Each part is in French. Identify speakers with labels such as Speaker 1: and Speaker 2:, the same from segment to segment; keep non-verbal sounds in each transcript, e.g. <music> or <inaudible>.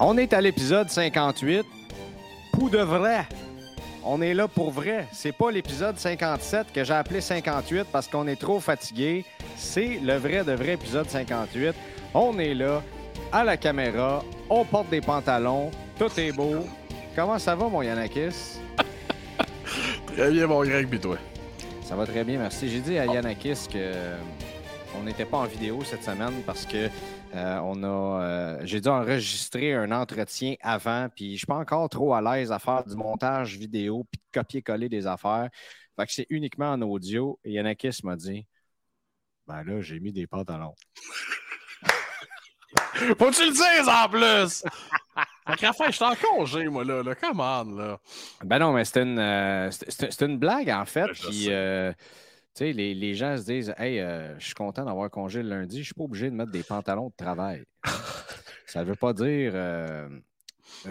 Speaker 1: On est à l'épisode 58. Pour de vrai. On est là pour vrai. C'est pas l'épisode 57 que j'ai appelé 58 parce qu'on est trop fatigué. C'est le vrai de vrai épisode 58. On est là, à la caméra, on porte des pantalons, tout est beau. Comment ça va, mon Yanakis? <laughs>
Speaker 2: Très bien, mon Greg, toi?
Speaker 1: Ça va très bien, merci. J'ai dit à Yanakis que on n'était pas en vidéo cette semaine parce que euh, on a, euh, j'ai dû enregistrer un entretien avant, puis je suis pas encore trop à l'aise à faire du montage vidéo puis de copier-coller des affaires. Fait que c'est uniquement en audio. Et Yanakis m'a dit, ben là, j'ai mis des pantalons. <laughs>
Speaker 2: Faut que tu le dises en plus! Fait je suis en congé, moi, là. là. Come on, là.
Speaker 1: Ben non, mais c'était une, euh, une blague, en fait.
Speaker 2: Ben,
Speaker 1: Puis,
Speaker 2: sais.
Speaker 1: les, les gens se disent Hey, euh, je suis content d'avoir congé le lundi, je suis pas obligé de mettre des pantalons de travail. <laughs> ça veut pas dire. euh,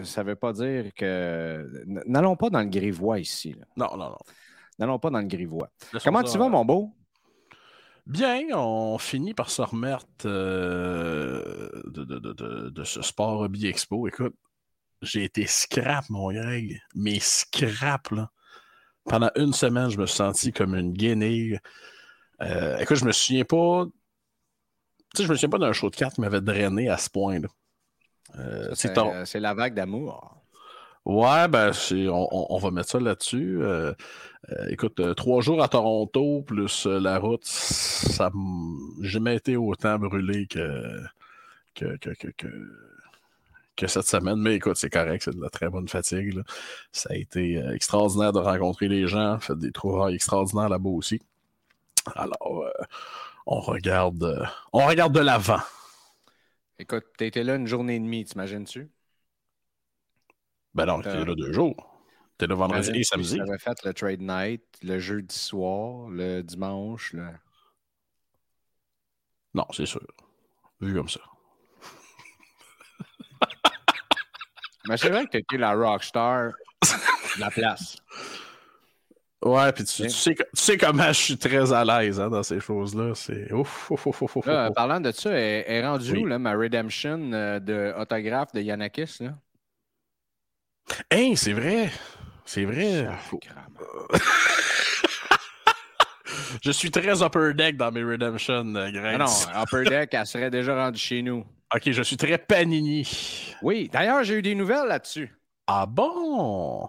Speaker 1: ça veut pas dire que. N'allons pas dans le grivois ici. là.
Speaker 2: Non, non, non.
Speaker 1: N'allons pas dans le grivois. Comment tu vas, mon beau?
Speaker 2: Bien, on finit par se remettre euh, de, de- de- de- de ce sport hobby expo. Écoute, j'ai été scrap, mon Greg. Mais scrap, là. Pendant une semaine, je me suis senti comme une guenille. Euh, écoute, je me souviens pas. Tu sais, je me souviens pas d'un show de cartes qui m'avait drainé à ce point-là. Euh,
Speaker 1: C'est
Speaker 2: ton-
Speaker 1: la vague d'amour.
Speaker 2: Ouais, ben, on, on- on va mettre ça là-dessus. Euh, écoute, trois jours à Toronto plus la route, ça j'ai jamais été autant brûlé que, que, que, que, que- que cette semaine. Mais écoute, c'est correct, c'est de la très bonne fatigue. là. Ça a été euh, extraordinaire de rencontrer les gens, fait des trouvailles extraordinaires là-bas aussi. Alors, euh, on regarde, euh, on regarde de l'avant.
Speaker 1: Écoute, été là une journée et demie, t'imagines-tu?
Speaker 2: Ben non,
Speaker 1: Euh,
Speaker 2: là deux jours. T'es là vendredi et samedi.
Speaker 1: si t'avais fait le trade night, le jeudi soir, le dimanche. Le...
Speaker 2: Non, c'est sûr. Vu comme ça.
Speaker 1: Mais c'est vrai que t'as été la rockstar de la place.
Speaker 2: Ouais, puis tu, sais, tu sais comment je suis très à l'aise hein, dans ces choses-là. C'est ouf, ouf, ouf, ouf, ouf,
Speaker 1: Là,
Speaker 2: ouf.
Speaker 1: parlant de ça, est, est rendu
Speaker 2: Oui.
Speaker 1: où, là, ma redemption euh, de autographe de Yanakis? Là?
Speaker 2: Hein, c'est vrai. C'est vrai. Faut-. <laughs> Je suis très upper deck dans mes redemption, euh, Greg.
Speaker 1: Ah non, Upper Deck, elle serait déjà rendue chez nous.
Speaker 2: Ok, je suis très panini.
Speaker 1: Oui, d'ailleurs, j'ai eu des nouvelles là-dessus.
Speaker 2: Ah bon?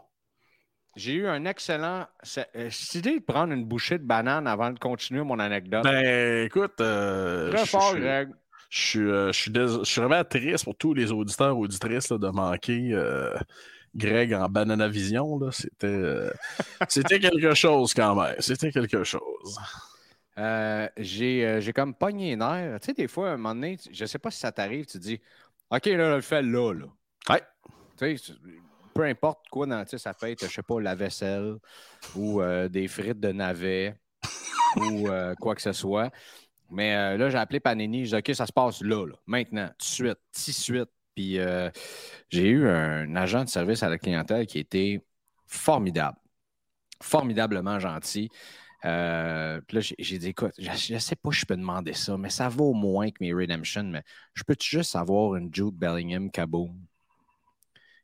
Speaker 1: J'ai eu un excellent. c'est- euh, Cette idée de prendre une bouchée de banane avant de continuer mon anecdote.
Speaker 2: Ben, écoute, euh,
Speaker 1: Très
Speaker 2: je-
Speaker 1: fort,
Speaker 2: je-
Speaker 1: Greg.
Speaker 2: Je suis, euh, je, suis dés- je suis vraiment triste pour tous les auditeurs et auditrices là, de manquer euh, Greg en Banana Vision. <laughs> c'était quelque chose quand même. C'était quelque chose.
Speaker 1: Euh, j'ai euh, j'ai comme pogné les nerfs. Tu sais, des fois, à un moment donné, tu- je sais pas si ça t'arrive, tu dis OK, là, le fait là, là.
Speaker 2: Ouais.
Speaker 1: Tu sais, peu importe quoi, dans, tu sais, ça peut être, je sais pas, la vaisselle ou euh, des frites de navet ou euh, quoi que ce soit. Mais euh, là, j'ai appelé Panini. J'ai dit OK, ça se passe là, là, maintenant, tout de suite, tout de suite. Puis euh, j'ai eu un agent de service à la clientèle qui était formidable. Formidablement gentil. Euh, puis là, j'ai- dit, écoute, je, je sais pas si je peux demander ça, mais ça vaut moins que mes Redemption, mais je peux juste avoir une Jude Bellingham Kaboom?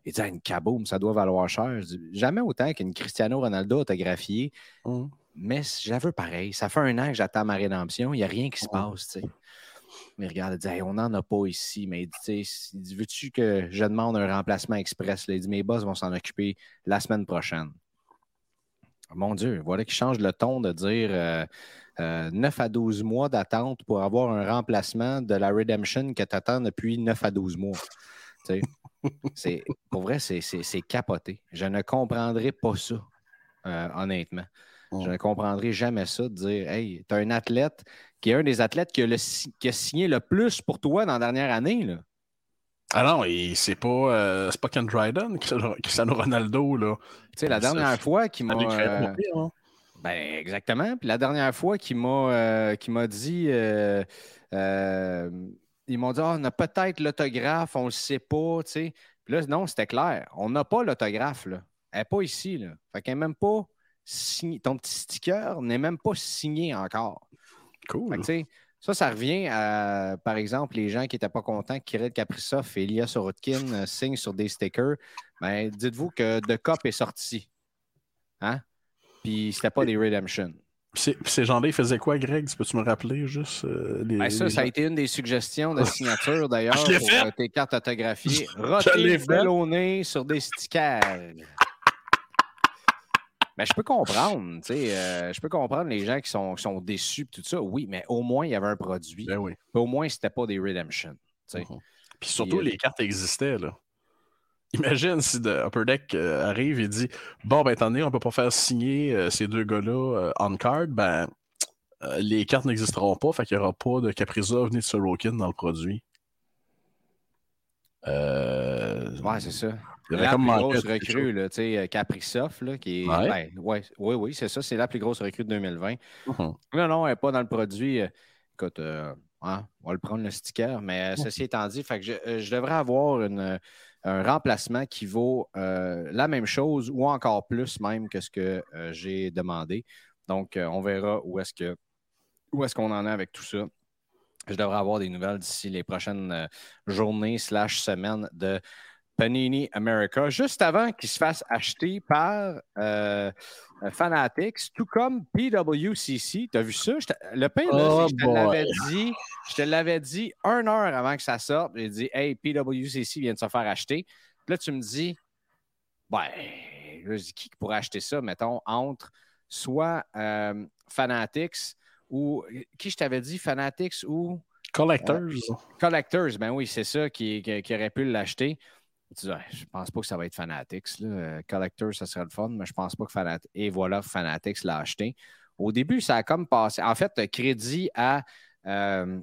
Speaker 1: Il dit, une kaboom, ça doit valoir cher. Je dis, jamais autant qu'une Cristiano Ronaldo autographiée,
Speaker 2: Mm.
Speaker 1: mais j'avais pareil. Ça fait un an que j'attends ma rédemption, il n'y a rien qui se passe, tu sais. Mais regarde, il dit, Hey, on n'en a pas ici. Mais il dit, il veux-tu que je demande un remplacement express? Là, il dit, mes boss vont s'en occuper la semaine prochaine. Mon Dieu, voilà qu'il change le ton de dire euh, euh, 9 à 12 mois d'attente pour avoir un remplacement de la Redemption que tu attends depuis 9 à 12 mois. <laughs> C'est- pour vrai, c'est- c'est c'est capoté. Je ne comprendrai pas ça, euh, honnêtement. Je ne comprendrai jamais ça de dire Hey, tu as un athlète qui est un des athlètes qui a, le si- qui a signé le plus pour toi dans la dernière année. Là.
Speaker 2: Ah non, et c'est pas, euh, c'est pas Ken Dryden, Cristiano Ronaldo, là.
Speaker 1: Tu sais, la dernière fois qu'il m'a. Euh,
Speaker 2: hein.
Speaker 1: Ben, exactement. Puis la dernière fois qu'il m'a euh, qu'il m'a dit, euh, ils m'ont dit, Ah, on a peut-être l'autographe, on le sait pas, tu sais. Puis là, non, c'était clair. On n'a pas l'autographe, là. Elle n'est pas ici, là. Fait qu'elle n'est même pas signée. Ton petit sticker n'est même pas signé encore. Fait
Speaker 2: Cool.
Speaker 1: que, tu sais, ça, ça revient à, par exemple, les gens qui n'étaient pas contents que Kirill Kaprizov et Elias Sorotkin euh, signent sur des stickers. Ben, dites-vous que The Cup est sorti. Hein? Puis c'était pas des Redemption.
Speaker 2: Ces, ces gens-là, ils faisaient quoi, Greg? Peux-tu me rappeler juste? euh, les,
Speaker 1: Ben, ça,
Speaker 2: les
Speaker 1: ça a été une des suggestions de signature <laughs> d'ailleurs pour euh, tes cartes autographiées. Roté ballonné sur des stickers. Mais je peux comprendre, tu sais, euh, je peux comprendre les gens qui sont, qui sont déçus et tout ça. Oui, mais au moins, il y avait un produit.
Speaker 2: Ben oui.
Speaker 1: Au moins, c'était pas des Redemption.
Speaker 2: Mhm. Puis surtout,
Speaker 1: Puis, euh,
Speaker 2: les cartes existaient, là. Imagine si de Upper Deck euh, arrive et dit Bon, ben, donné, on peut pas faire signer euh, ces deux gars-là on card, ben, les cartes n'existeront pas, fait qu'il n'y aura pas de Kaprizov ni de Sorokin dans le produit. Euh,
Speaker 1: Ouais, c'est ça.
Speaker 2: il
Speaker 1: La plus grosse recrue, là, euh, là, qui est.
Speaker 2: Ouais.
Speaker 1: ben, ouais, oui, oui, c'est ça, c'est la plus grosse recrue de 2020.
Speaker 2: chose. Mhm.
Speaker 1: Non, non, elle n'est pas dans le produit. Euh, Écoute, euh, hein, on va le prendre le sticker, mais euh, ceci étant dit, fait que je, je devrais avoir une, un remplacement qui vaut euh, la même chose ou encore plus même que ce que j'ai demandé. Donc, on verra où est-ce que où est-ce qu'on en est avec tout ça. Je devrais avoir des nouvelles d'ici les prochaines euh, journées slash semaines de Panini America, juste avant qu'il se fasse acheter par euh, Fanatics, tout comme PWCC. Tu as vu ça? Le
Speaker 2: Oh
Speaker 1: que je te
Speaker 2: boy.
Speaker 1: l'avais dit. Je te l'avais dit une heure avant que ça sorte. J'ai dit, hey, PWCC vient de se faire acheter. Puis là, tu me dis, ben, je dis, qui pourrait acheter ça, mettons, entre soit euh, Fanatics ou. Qui je t'avais dit, Fanatics ou.
Speaker 2: Collectors.
Speaker 1: Collectors, ben oui, c'est ça qui, qui- qui aurait pu l'acheter. Tu dis, Ouais, je pense pas que ça va être Fanatics. Là. Euh, Collectors, ça serait le fun, mais je pense pas que Fanatics. Et voilà, Fanatics l'a acheté. Au début, ça a comme passé. En fait, crédit à euh,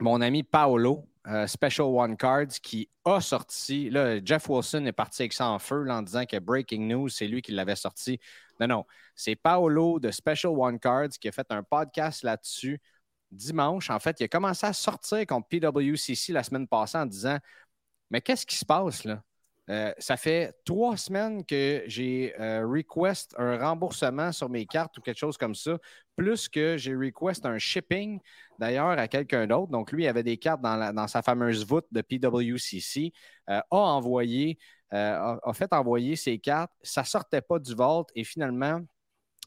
Speaker 1: mon ami Paolo, euh, Special One Cards, qui a sorti. Là, Jeff Wilson est parti avec ça en feu en disant que Breaking News, c'est lui qui l'avait sorti. Non, non. C'est Paolo de Special One Cards qui a fait un podcast là-dessus dimanche. En fait, il a commencé à sortir contre PWCC la semaine passée en disant Mais qu'est-ce qui se passe là? Euh, ça fait trois semaines que j'ai euh, request un remboursement sur mes cartes ou quelque chose comme ça, plus que j'ai request un shipping d'ailleurs à quelqu'un d'autre. Donc, lui, il avait des cartes dans, sa fameuse voûte de PWCC, euh, a envoyé, a, fait envoyer ses cartes. Ça ne sortait pas du vault et finalement,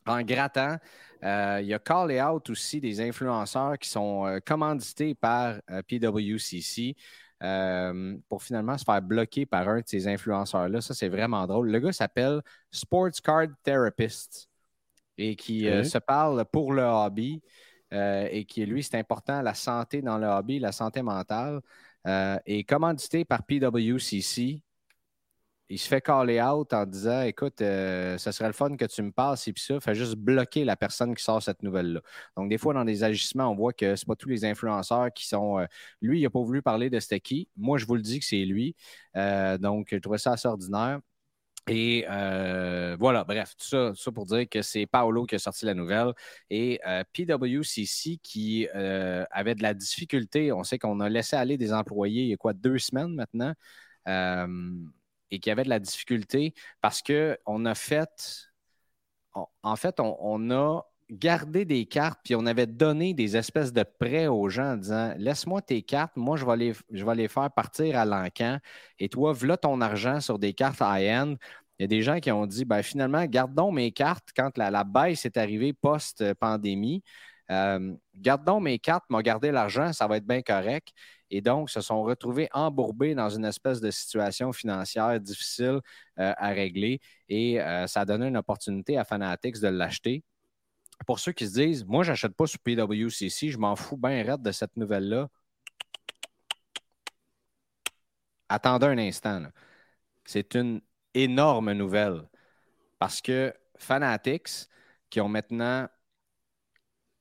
Speaker 1: en grattant, il y a callé out aussi des influenceurs qui sont commandités par PWCC. Euh, pour finalement se faire bloquer par un de ces influenceurs-là. Ça, c'est vraiment drôle. Le gars s'appelle Sports Card Therapist et qui euh, se parle pour le hobby euh, et qui, lui, c'est important, la santé dans le hobby, la santé mentale. et commandité par PWCC, il se fait caller out en disant Écoute, euh, ça serait le fun que tu me passes et puis ça, fait juste bloquer la personne qui sort cette nouvelle-là. Donc, des fois, dans des agissements, on voit que ce pas tous les influenceurs qui sont. euh, lui, il n'a pas voulu parler de c'était qui. Moi, je vous le dis que c'est lui. Euh, donc, je trouvais ça assez ordinaire. Et euh, voilà, bref, tout ça, tout ça pour dire que c'est Paolo qui a sorti la nouvelle et euh, PWCC qui avait de la difficulté. On sait qu'on a laissé aller des employés il y a quoi, deux semaines maintenant, et qui avait de la difficulté parce qu'on a fait, en fait, on, a gardé des cartes, puis on avait donné des espèces de prêts aux gens en disant Laisse-moi tes cartes, moi, je vais les, je vais les faire partir à l'encan, et toi, voilà ton argent sur des cartes high-end. Il y a des gens qui ont dit ben, finalement, gardons mes cartes quand la, baisse est arrivée post-pandémie. Euh, gardons mes cartes, m'a gardé l'argent, ça va être bien correct. Et donc, se sont retrouvés embourbés dans une espèce de situation financière difficile euh, à régler. Et euh, ça a donné une opportunité à Fanatics de l'acheter pour ceux qui se disent, moi, je n'achète pas sur PWCC, je m'en fous bien raide de cette nouvelle-là. Attendez un instant. C'est une énorme nouvelle parce que Fanatics, qui ont maintenant,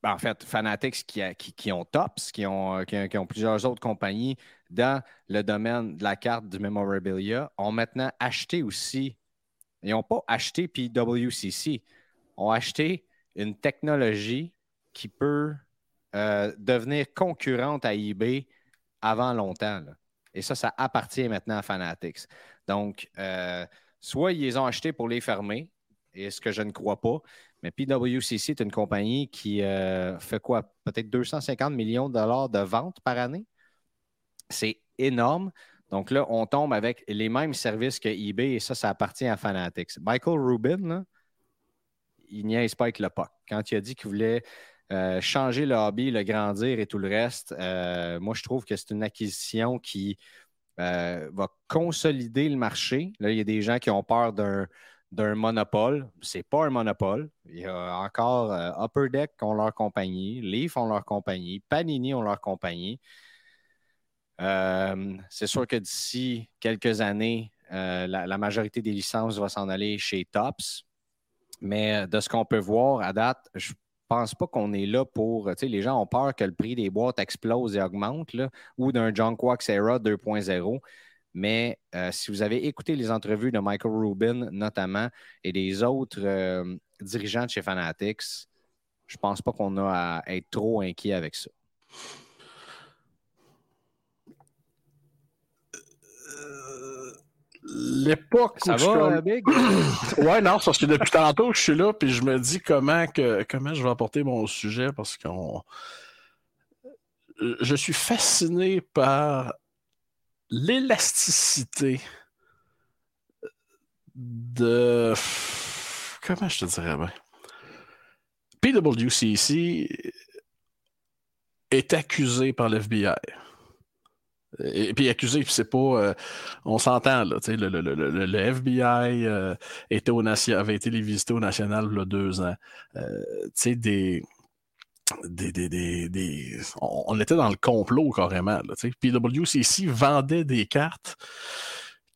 Speaker 1: en fait, Fanatics qui, ont Tops, qui ont, qui, ont, plusieurs autres compagnies dans le domaine de la carte du memorabilia, ont maintenant acheté aussi, ils n'ont pas acheté PWCC, ont acheté une technologie qui peut euh, devenir concurrente à eBay avant longtemps. Et ça, ça appartient maintenant à Fanatics. Donc, euh, soit ils les ont achetés pour les fermer, et ce que je ne crois pas, mais PWCC est une compagnie qui euh, fait quoi? Peut-être 250 millions de dollars de ventes par année. C'est énorme. Donc là, on tombe avec les mêmes services que eBay et ça, ça appartient à Fanatics. Michael Rubin, là, il niaise pas avec le POC. Quand il a dit qu'il voulait euh, changer le hobby, le grandir et tout le reste, euh, moi, je trouve que c'est une acquisition qui va consolider le marché. Là, il y a des gens qui ont peur d'un, d'un monopole. C'est pas un monopole. Il y a encore Upper Deck qui ont leur compagnie, Leaf ont leur compagnie, Panini ont leur compagnie. c'est sûr que d'ici quelques années, la, majorité des licences va s'en aller chez Tops. Mais euh, de ce qu'on peut voir à date, je pense pas qu'on est là pour. Les gens ont peur que le prix des boîtes explose et augmente, là, ou d'un John Era 2.0. Mais euh, si vous avez écouté les entrevues de Michael Rubin, notamment, et des autres euh, dirigeants de chez Fanatics, je pense pas qu'on a à être trop inquiet avec ça.
Speaker 2: l'époque
Speaker 1: Ça va, Big? <coughs>
Speaker 2: ouais, non, parce que depuis tantôt, je suis là, puis je me dis comment, que, comment je vais apporter mon sujet, parce qu'on. Je suis fasciné par l'élasticité de. Comment je te dirais bien? PWCC est accusé par l'FBI. Et, puis accusé, puis c'est pas. Euh, on s'entend, là. Le, le, le, le, FBI euh, était au, avait été les visiter au National il y a deux ans. Euh, tu sais, des. Des, des, des, des on, on, était dans le complot carrément. Là, PWCC vendait des cartes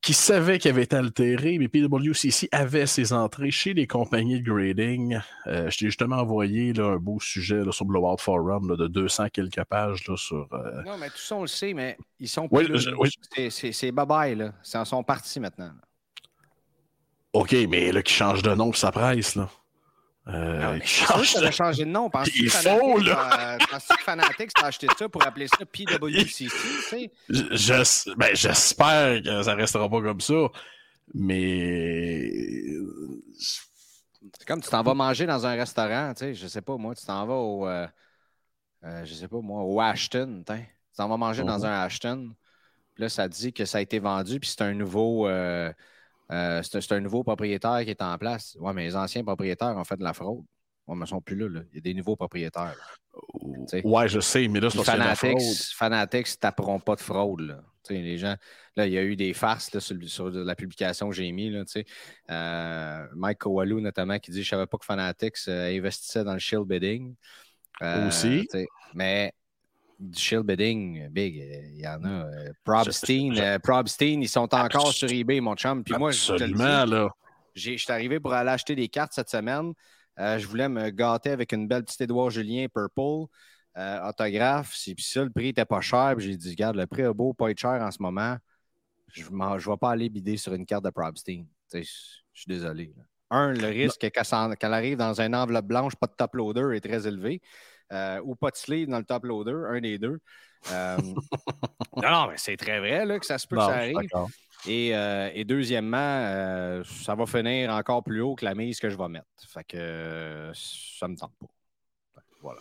Speaker 2: qui savait qu'il avait été altéré, mais PWCC avait ses entrées chez les compagnies de grading. Euh, je t'ai justement envoyé là, un beau sujet là, sur Blowout Forum de 200 quelques pages sur.
Speaker 1: Euh, non, mais tout ça, on le sait, mais ils sont. Oui, C'est bye-bye. Ils sont partis maintenant.
Speaker 2: OK, mais là, qui change de nom sa presse, là.
Speaker 1: Euh, change ça changé de nom. <laughs>
Speaker 2: Il faut,
Speaker 1: là. <laughs> Penses-tu que Fanatics t'a acheté ça pour appeler ça PWCC? <laughs>
Speaker 2: Ben, j'espère que ça restera pas comme ça. Mais.
Speaker 1: C'est comme tu t'en vas manger dans un restaurant, tu sais, je sais pas, moi, tu t'en vas au. Euh, euh, je sais pas, moi, au Ashton, tu t'en vas manger dans mhm. un Ashton. Puis là, ça dit que ça a été vendu, puis c'est un nouveau. Euh, euh, c'est un nouveau propriétaire qui est en place. Oui, mais les anciens propriétaires ont fait de la fraude. Ouais, mais ils ne sont plus là, Il y a des nouveaux propriétaires.
Speaker 2: Oui, je sais, mais là, c'est Fanatics,
Speaker 1: Fanatics taperont pas de fraude. Là. les gens, là, il y a eu des farces sur, la publication que j'ai mis. Euh, Mike Kowalou, notamment, qui dit Je ne savais pas que Fanatics euh, investissait dans le shield bidding.
Speaker 2: Aussi.
Speaker 1: Mais shield bidding, big, il y en a. Euh, Probstein, euh, Probstein, ils sont encore sur eBay, mon chum. Puis moi,
Speaker 2: je là.
Speaker 1: Je suis arrivé pour aller acheter des cartes cette semaine. Euh, je voulais me gâter avec une belle petite Édouard Julien Purple. autographe. Puis ça, le prix n'était pas cher. J'ai dit, regarde, le prix est beau, pas être cher en ce moment. Je ne vais pas aller bider sur une carte de Probstein. Je suis désolé. Un, le risque qu'elle arrive dans une enveloppe blanche, pas de top loader, est très élevé. Euh, ou pas de sleeve dans le top loader, un des deux. Euh, <laughs> non, non, mais c'est très vrai là, que ça se peut que ça arrive. Et, euh, et, deuxièmement, ça va finir encore plus haut que la mise que je vais mettre. Fait que ça me tente pas. Voilà.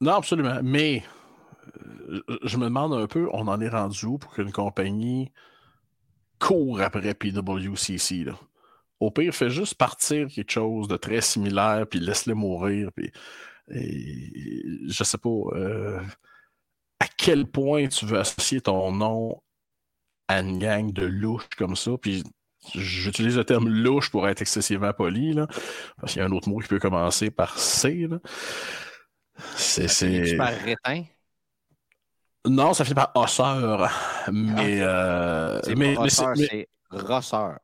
Speaker 2: Non, absolument. Mais je me demande un peu, on en est rendu où pour qu'une compagnie court après PWCC? Là? Au pire, fais juste partir quelque chose de très similaire, puis laisse-les mourir. Puis, et, je sais pas euh, à quel point tu veux associer ton nom à une gang de louches comme ça. Puis j'utilise le terme louche pour être excessivement poli, là, parce qu'il y a un autre mot qui peut commencer par C.
Speaker 1: C'est. c'est... par rétin?
Speaker 2: Non, ça finit par osseur. Mais. Euh,
Speaker 1: c'est
Speaker 2: mais,
Speaker 1: c'est rosseur.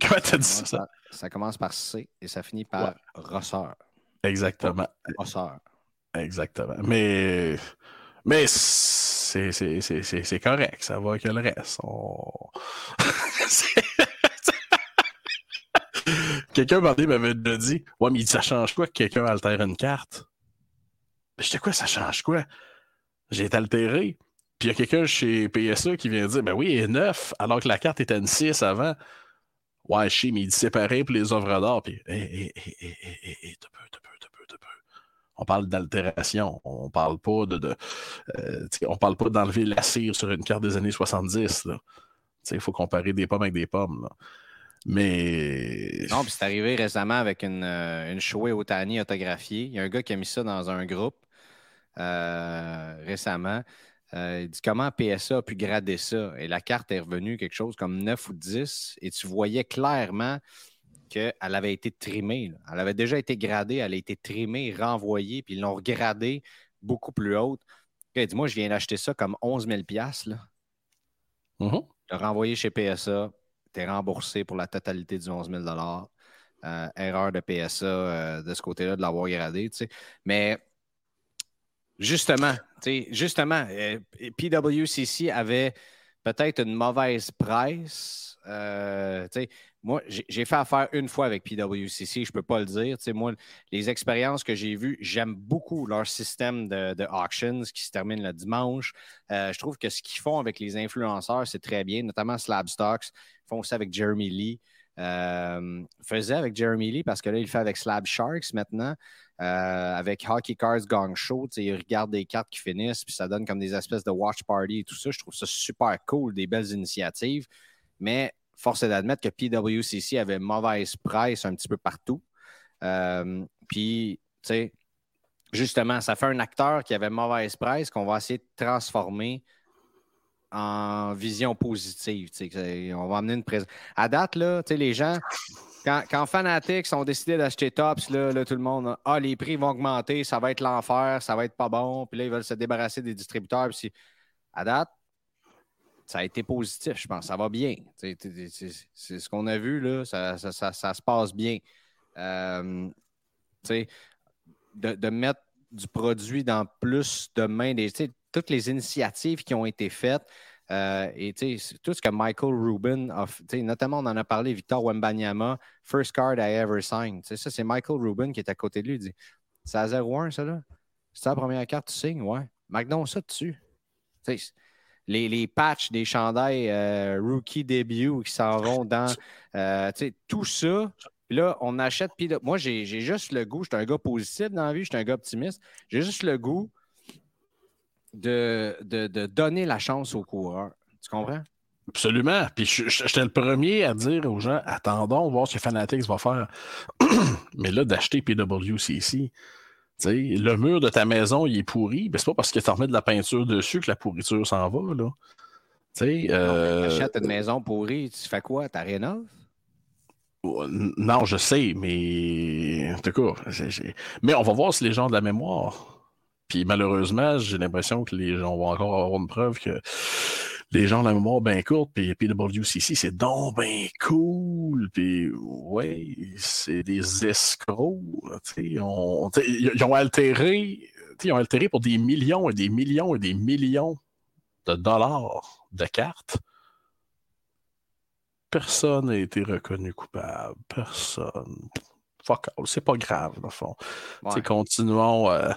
Speaker 2: Comment t'as dit ça?
Speaker 1: Ça commence par C et ça finit par rosseur.
Speaker 2: Exactement.
Speaker 1: Rosseur.
Speaker 2: Exactement. Mais. Mais c'est correct, ça va avec le reste. <laughs> quelqu'un m'avait dit Ouais, mais ça change quoi que quelqu'un altère une carte? J'étais quoi, ça change quoi? J'ai été altéré. Puis il y a quelqu'un chez PSA qui vient dire Ben oui, il est 9, alors que la carte était une 6 avant. Ouais, je sais, mais il dit séparé pour les œuvres d'art. Puis, hé, hé, hé, hé, hé, hé, peu, peu, peu, peu. On parle d'altération. On parle pas de. de euh, on parle pas d'enlever la cire sur une carte des années 70. Il faut comparer des pommes avec des pommes. Mais.
Speaker 1: Non, puis c'est arrivé récemment avec une, euh, une Shoei Otani autographiée. Il y a un gars qui a mis ça dans un groupe euh, récemment. Euh, il dit comment PSA a pu grader ça? Et la carte est revenue quelque chose comme 9 ou 10. Et tu voyais clairement qu'elle avait été trimée. Elle avait déjà été gradée, elle a été trimée, renvoyée, puis ils l'ont regradée beaucoup plus haute. Il dit Moi, je viens d'acheter ça comme 11 000 là.
Speaker 2: Mm-hmm.
Speaker 1: renvoyé chez PSA, tu es remboursé pour la totalité du 11 000 euh, Erreur de PSA euh, de ce côté-là de l'avoir gradé. Mais Justement, justement, euh, PWCC avait peut-être une mauvaise presse. Euh, moi, j'ai fait affaire une fois avec PWCC, je ne peux pas le dire. moi, les expériences que j'ai vues, j'aime beaucoup leur système de, auctions qui se termine le dimanche. Euh, je trouve que ce qu'ils font avec les influenceurs, c'est très bien, notamment Slab Stocks. Ils font ça avec Jeremy Lee. Euh, faisait avec Jeremy Lee parce que là, il fait avec Slab Sharks maintenant. Euh, avec Hockey Cards Gong Show, il regarde des cartes qui finissent, puis ça donne comme des espèces de watch party et tout ça. Je trouve ça super cool, des belles initiatives. Mais force est d'admettre que PWCC avait mauvaise presse un petit peu partout. Euh, puis, tu sais, justement, ça fait un acteur qui avait mauvaise presse qu'on va essayer de transformer en vision positive. On va amener une présence. À date, là, les gens, quand, Fanatics ont décidé d'acheter Tops, là, tout le monde, ah, les prix vont augmenter, ça va être l'enfer, ça va être pas bon. Puis là, ils veulent se débarrasser des distributeurs. Puis à date, ça a été positif, je pense. Ça va bien. C'est ce qu'on a vu, là, ça, se passe bien. Euh, de, de, mettre du produit dans plus de mains toutes les initiatives qui ont été faites. Euh, et tout ce que Michael Rubin a notamment on en a parlé, Victor Wembanyama, first card I ever signed. ça, c'est Michael Rubin qui est à côté de lui. Il dit C'est à 0-1, ça là C'est la première carte, tu signes Ouais. McDonald's, ça dessus. Les, les, patchs des chandails euh, rookie debut qui s'en vont <laughs> dans euh, tout ça. Là, on achète. moi, j'ai juste le goût. Je suis un gars positif dans la vie, je suis un gars optimiste. J'ai juste le goût de, de, donner la chance aux coureurs. Tu comprends?
Speaker 2: Absolument. Puis j'étais le premier à dire aux gens attendons, voir ce que Fanatics va faire. <clears throat> Mais là, d'acheter PWCC, le mur de ta maison, il est pourri. Ben, c'est pas parce que tu remets de la peinture dessus que la pourriture s'en va. Là. Tu
Speaker 1: euh... achètes une maison pourrie, tu fais quoi? Tu rénoves?
Speaker 2: Non, je sais, mais en tout cas, mais on va voir si les gens ont de la mémoire. Puis malheureusement, j'ai l'impression que les gens vont encore avoir une preuve que les gens ont la mémoire bien courte, puis PWCC, c'est donc bien cool, puis ouais, c'est des escrocs, ils ont altéré, ils ont altéré pour des millions et des millions et des millions de dollars de cartes. Personne n'a été reconnu coupable. Personne. Fuck c'est pas grave, dans le fond. Continuons. Euh,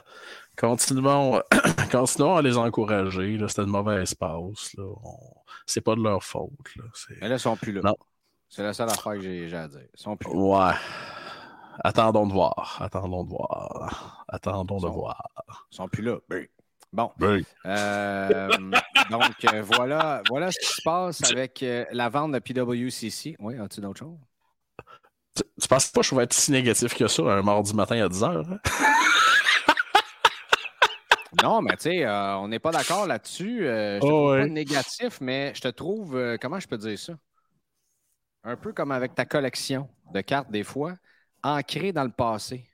Speaker 2: Continuons, <clears throat> continuons à les encourager. C'était une mauvaise passe. C'est pas de leur faute.
Speaker 1: Mais là, ils sont plus là. C'est la seule affaire que j'ai à dire. Ils sont plus là.
Speaker 2: Ouais. attendons de voir. Attendons de voir. Attendons de voir.
Speaker 1: Ils sont plus là. Bon.
Speaker 2: Oui.
Speaker 1: Euh, donc, euh, voilà, voilà ce qui se passe avec euh, la vente de PWCC. Oui, as-tu d'autres choses?
Speaker 2: Tu, tu penses pas que je vais être si négatif que ça un mardi matin à 10 h? Hein? <laughs>
Speaker 1: non, mais tu sais, on n'est pas d'accord là-dessus. je te
Speaker 2: Oh,
Speaker 1: trouve pas négatif, mais je te trouve, comment je peux dire ça? Un peu comme avec ta collection de cartes, des fois, ancrée dans le passé.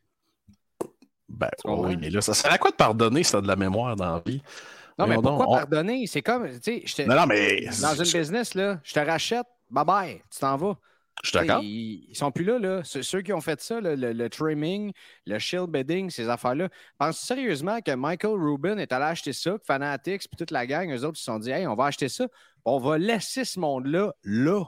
Speaker 2: Ben
Speaker 1: comprends?
Speaker 2: oui, mais là, ça sert à quoi de pardonner si t'as de la mémoire dans la vie?
Speaker 1: Non, mais pourquoi
Speaker 2: on-
Speaker 1: pardonner? C'est comme, tu sais, je te-
Speaker 2: Non, non, mais.
Speaker 1: dans une business, là, je te rachète, bye bye, tu t'en vas.
Speaker 2: Je suis d'accord.
Speaker 1: Ils, ils sont plus là, là. Ceux, qui ont fait ça, le trimming, le shield bedding, ces affaires-là. Pense sérieusement que Michael Rubin est allé acheter ça, que Fanatics, puis toute la gang, eux autres, ils se sont dit, hey, on va acheter ça, on va laisser ce monde-là là.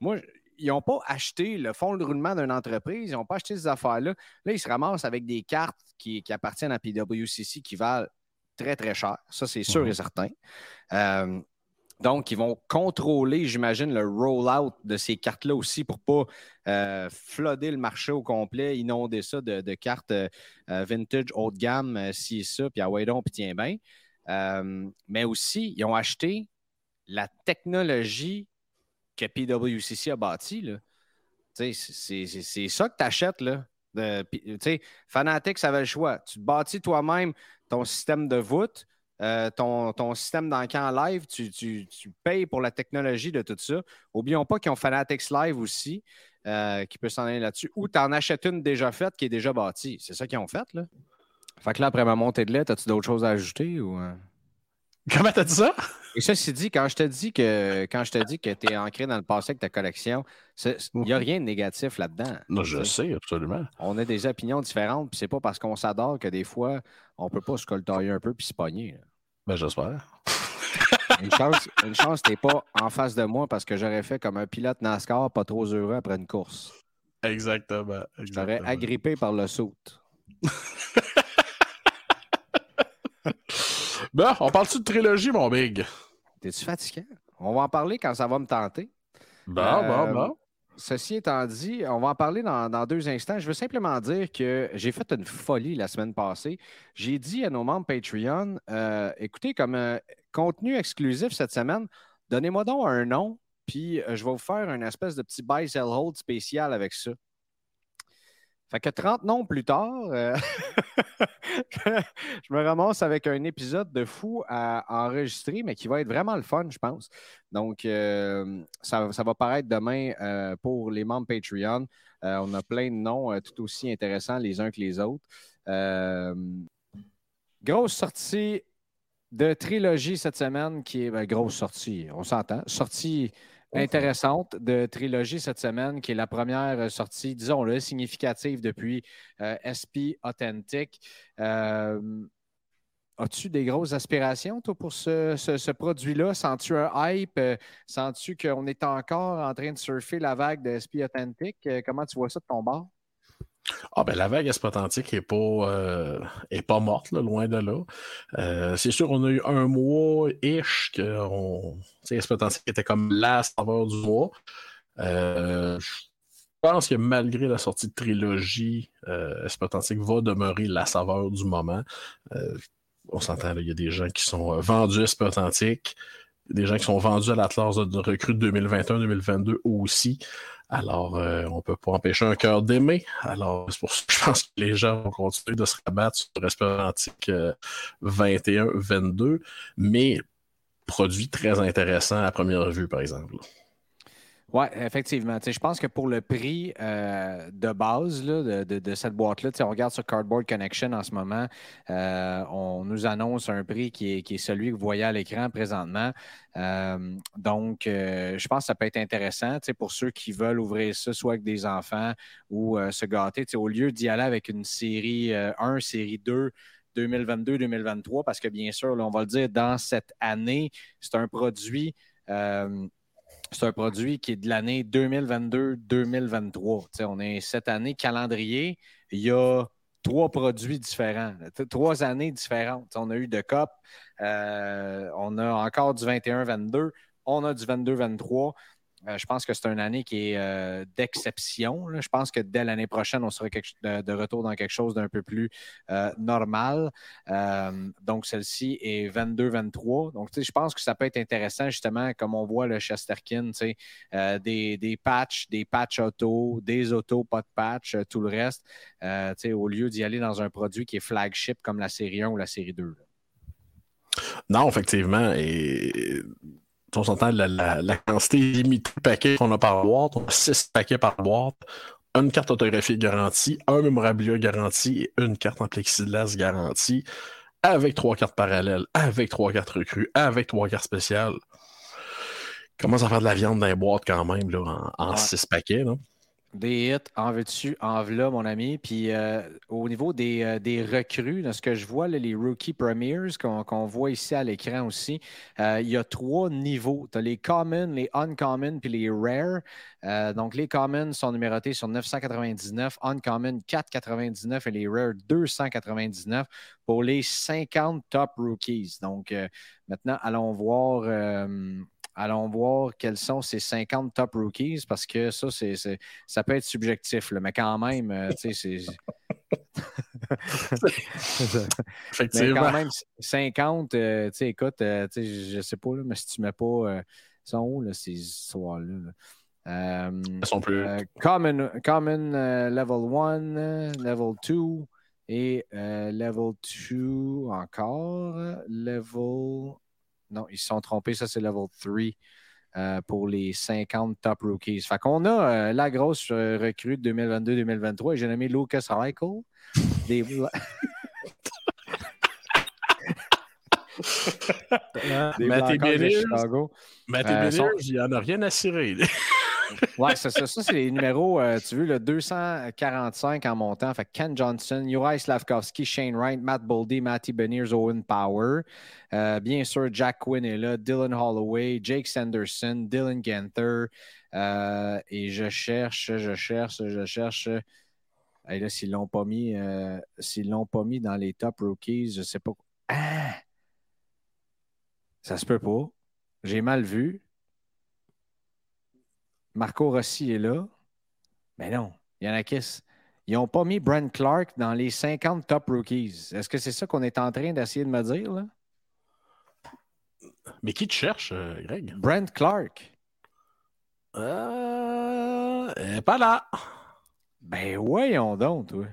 Speaker 1: Moi, ils n'ont pas acheté le fonds de roulement d'une entreprise, ils n'ont pas acheté ces affaires-là. Là, ils se ramassent avec des cartes qui, qui appartiennent à PWCC qui valent très, très cher. Ça, c'est sûr
Speaker 2: Mhm.
Speaker 1: et certain. Euh, donc, ils vont contrôler, j'imagine, le roll-out de ces cartes-là aussi pour ne pas euh, le marché au complet, inonder ça de, cartes euh, euh, vintage haut de gamme, euh, ci et ça, puis ah ouais donc, puis tiens bien. Euh, mais aussi, ils ont acheté la technologie que PWCC a bâtie. C'est ça que tu achètes. Là. Sais, Fanatics avait le choix. Tu bâtis toi-même ton système de voûte, euh, ton, ton système d'encan live, tu, tu- tu payes pour la technologie de tout ça. Oublions pas qu'ils ont Fanatics Live aussi, euh, qui peut s'en aller là-dessus. Ou tu en achètes une déjà faite qui est déjà bâtie. C'est ça qu'ils ont fait. Là. Fait que là, après ma montée de lait, as-tu d'autres choses à ajouter? Ou, euh?
Speaker 2: Comment t'as dit ça?
Speaker 1: Et ceci dit, quand je te dis que quand je te dis que tu es ancré dans le passé avec ta collection, il n'y a rien de négatif là-dedans.
Speaker 2: Non, je
Speaker 1: sais.
Speaker 2: absolument.
Speaker 1: On a des opinions différentes, puis c'est pas parce qu'on s'adore que des fois, on peut pas se coltailler un peu puis se pogner. là.
Speaker 2: Ben, j'espère. <laughs>
Speaker 1: Une chance, une chance t'es pas en face de moi parce que j'aurais fait comme un pilote NASCAR pas trop heureux après une course.
Speaker 2: Exactement. Exactement.
Speaker 1: agrippé par le saut. <laughs>
Speaker 2: Bon, on parle-tu de trilogie, mon big?
Speaker 1: T'es-tu fatiguant? On va en parler quand ça va me tenter.
Speaker 2: Bon,
Speaker 1: Euh,
Speaker 2: bon, bon.
Speaker 1: Ceci étant dit, on va en parler dans, dans deux instants. Je veux simplement dire que j'ai fait une folie la semaine passée. J'ai dit à nos membres Patreon, euh, écoutez, comme euh, contenu exclusif cette semaine, donnez-moi donc un nom, puis je vais vous faire une espèce de petit buy sell hold spécial avec ça. Fait que 30 noms plus tard, euh, <laughs> je me ramasse avec un épisode de fou à enregistrer, mais qui va être vraiment le fun, je pense. Donc, euh, ça, va paraître demain euh, pour les membres Patreon. On a plein de noms tout aussi intéressants les uns que les autres. Grosse sortie de trilogie cette semaine qui est ben, grosse sortie, on s'entend. Sortie intéressante de trilogie cette semaine, qui est la première euh, sortie, disons-le, significative depuis euh, SP Authentic. Euh, As-tu des grosses aspirations, toi, pour ce, ce- produit-là? Sens-tu un hype? Sens-tu qu'on est encore en train de surfer la vague de SP Authentic? Comment tu vois ça de ton bord?
Speaker 2: Ah ben la vague espotantique est pas euh, pas morte, loin de là. Euh, c'est sûr, on a eu un mois ish que on, espotantique était comme la saveur du mois. Euh, je pense que malgré la sortie de trilogie, espotantique va demeurer la saveur du moment. On s'entend, il y a des gens qui sont vendus espotantique, des gens qui sont vendus à l'Atlas de recrue 2021-2022 aussi. Alors, euh, on ne peut pas empêcher un cœur d'aimer. Alors, c'est pour ça que je pense que les gens vont continuer de se rabattre sur Espérantique 21-22, mais produit très intéressant à première vue, par exemple.
Speaker 1: Oui, effectivement. Je pense que pour le prix euh, de base là, de, de- cette boîte-là, on regarde sur Cardboard Connection en ce moment, euh, on nous annonce un prix qui est, qui est celui que vous voyez à l'écran présentement. Euh, donc, je pense que ça peut être intéressant pour ceux qui veulent ouvrir ça, soit avec des enfants ou se gâter. Au lieu d'y aller avec une série euh, 1, série 2, 2022-2023, parce que bien sûr, on va le dire, dans cette année, c'est un produit. C'est un produit qui est de l'année 2022-2023. Tu sais, On est cette année calendrier. Il y a trois produits différents, trois années différentes. On a eu de COP, euh, on a encore du 21-22, on a du 22-23. Euh, je pense que c'est une année qui est euh, d'exception. Je pense que dès l'année prochaine, on sera de, retour dans quelque chose d'un peu plus euh, normal. donc, celle-ci est 22-23. Donc, je pense que ça peut être intéressant, justement, comme on voit le Chesterkin, des, des patchs, des patchs auto, des autos, pas de patch, tout le reste, au lieu d'y aller dans un produit qui est flagship comme la série 1 ou la série 2.
Speaker 2: Non, effectivement. Et on s'entend la, la, quantité limitée de paquets qu'on a par boîte. On a 6 paquets par boîte, une carte autographique garantie, un mémorabilia garanti et une carte en plexiglas garantie, avec trois cartes parallèles, avec trois cartes recrues, avec trois cartes spéciales. Commence à faire de la viande dans les boîtes quand même, là, en, 6 paquets. Là.
Speaker 1: Des hits, en veux-tu, en v'là, mon ami. Puis euh, au niveau des, euh, des, recrues, ce que je vois, les rookie premiers qu'on voit ici à l'écran aussi, euh, il y a trois niveaux. Tu as les common, les uncommon, puis les rare. donc les common sont numérotés sur 999, uncommon 499 et les rare 299 pour les 50 top rookies. Donc maintenant, allons voir allons voir quels sont ces 50 top rookies parce que ça, c'est, ça peut être subjectif, mais quand même, euh, tu sais, c'est. <laughs> <laughs> mais quand même, 50, euh, tu sais, écoute, euh, tu sais, je sais pas, là, mais si tu mets pas. ils sont où, là, ces histoires-là? Ils
Speaker 2: sont plus.
Speaker 1: common common level 1, level 2 et level 2 encore. Level non, ils se sont trompés. Ça, c'est level 3 euh, pour les 50 top rookies. Fait qu'on a euh, la grosse euh, recrue de 2022-2023. J'ai nommé Lucas Reichel. Des... <laughs> <laughs>
Speaker 2: Mathieu Benners, il n'y en a rien à cirer.
Speaker 1: Oui, c'est ça. Ça, c'est les numéros, euh, tu veux, le 245 en montant. Fait Ken Johnson, Uri Slavkovski, Shane Wright, Matt Boldy, Matty Beniers, Owen Power. Euh, bien sûr, Jack Quinn est là, Dylan Holloway, Jake Sanderson, Dylan Ganther. Euh, et je cherche, je cherche, je cherche. Et là, s'ils l'ont pas mis, s'ils l'ont pas mis dans les top rookies, je sais pas. Ah! Ça se peut pas. J'ai mal vu. Marco Rossi est là. Mais non, il y en a qui. Ils n'ont pas mis Brent Clark dans les 50 top rookies. Est-ce que c'est ça qu'on est en train d'essayer de me dire? Là?
Speaker 2: Mais qui te cherche, euh, Greg?
Speaker 1: Brent Clark.
Speaker 2: Euh, pas là.
Speaker 1: Ben voyons donc, toi.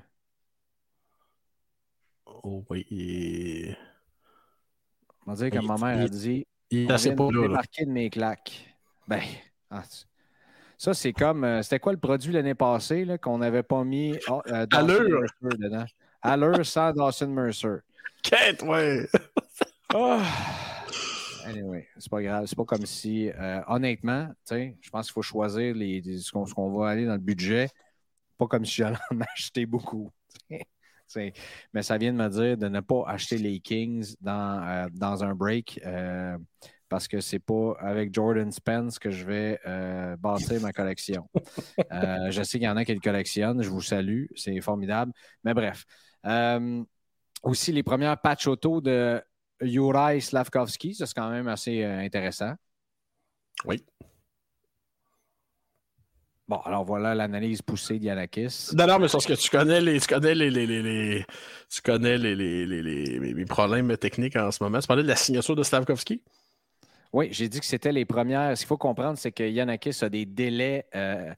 Speaker 2: Oh oui.
Speaker 1: On va dire que ma mère a dit.
Speaker 2: Il assez pas là.
Speaker 1: de mes claques. Ben, ah, ça, c'est comme. Euh, c'était quoi le produit l'année passée qu'on n'avait pas mis oh,
Speaker 2: euh, Allure.
Speaker 1: dedans? Allure sans Dawson Mercer.
Speaker 2: Quête, ouais.
Speaker 1: oh. Anyway, c'est pas grave. C'est pas comme si, euh, honnêtement, je pense qu'il faut choisir les, ce qu'on va aller dans le budget. Pas comme si j'allais en <laughs> acheter beaucoup. mais ça vient de me dire de ne pas acheter les Kings dans, euh, dans un break parce que c'est pas avec Jordan Spence que je vais euh, bâtir ma collection. <laughs> Euh, je sais qu'il y en a qui le collectionnent. Je vous salue. C'est formidable. Mais bref. Euh, aussi, les premières patch auto de Juraj Slavkovski, c'est quand même assez intéressant.
Speaker 2: Oui.
Speaker 1: Bon, alors voilà l'analyse poussée d'Yanakis.
Speaker 2: Non, non, mais c'est parce que tu connais les, tu connais les, les, les, tu connais les, les, problèmes techniques en ce moment. Tu parlais de la signature de Slavkovski?
Speaker 1: Oui, j'ai dit que c'était les premières. Ce qu'il faut comprendre, c'est que Yanakis a des délais euh,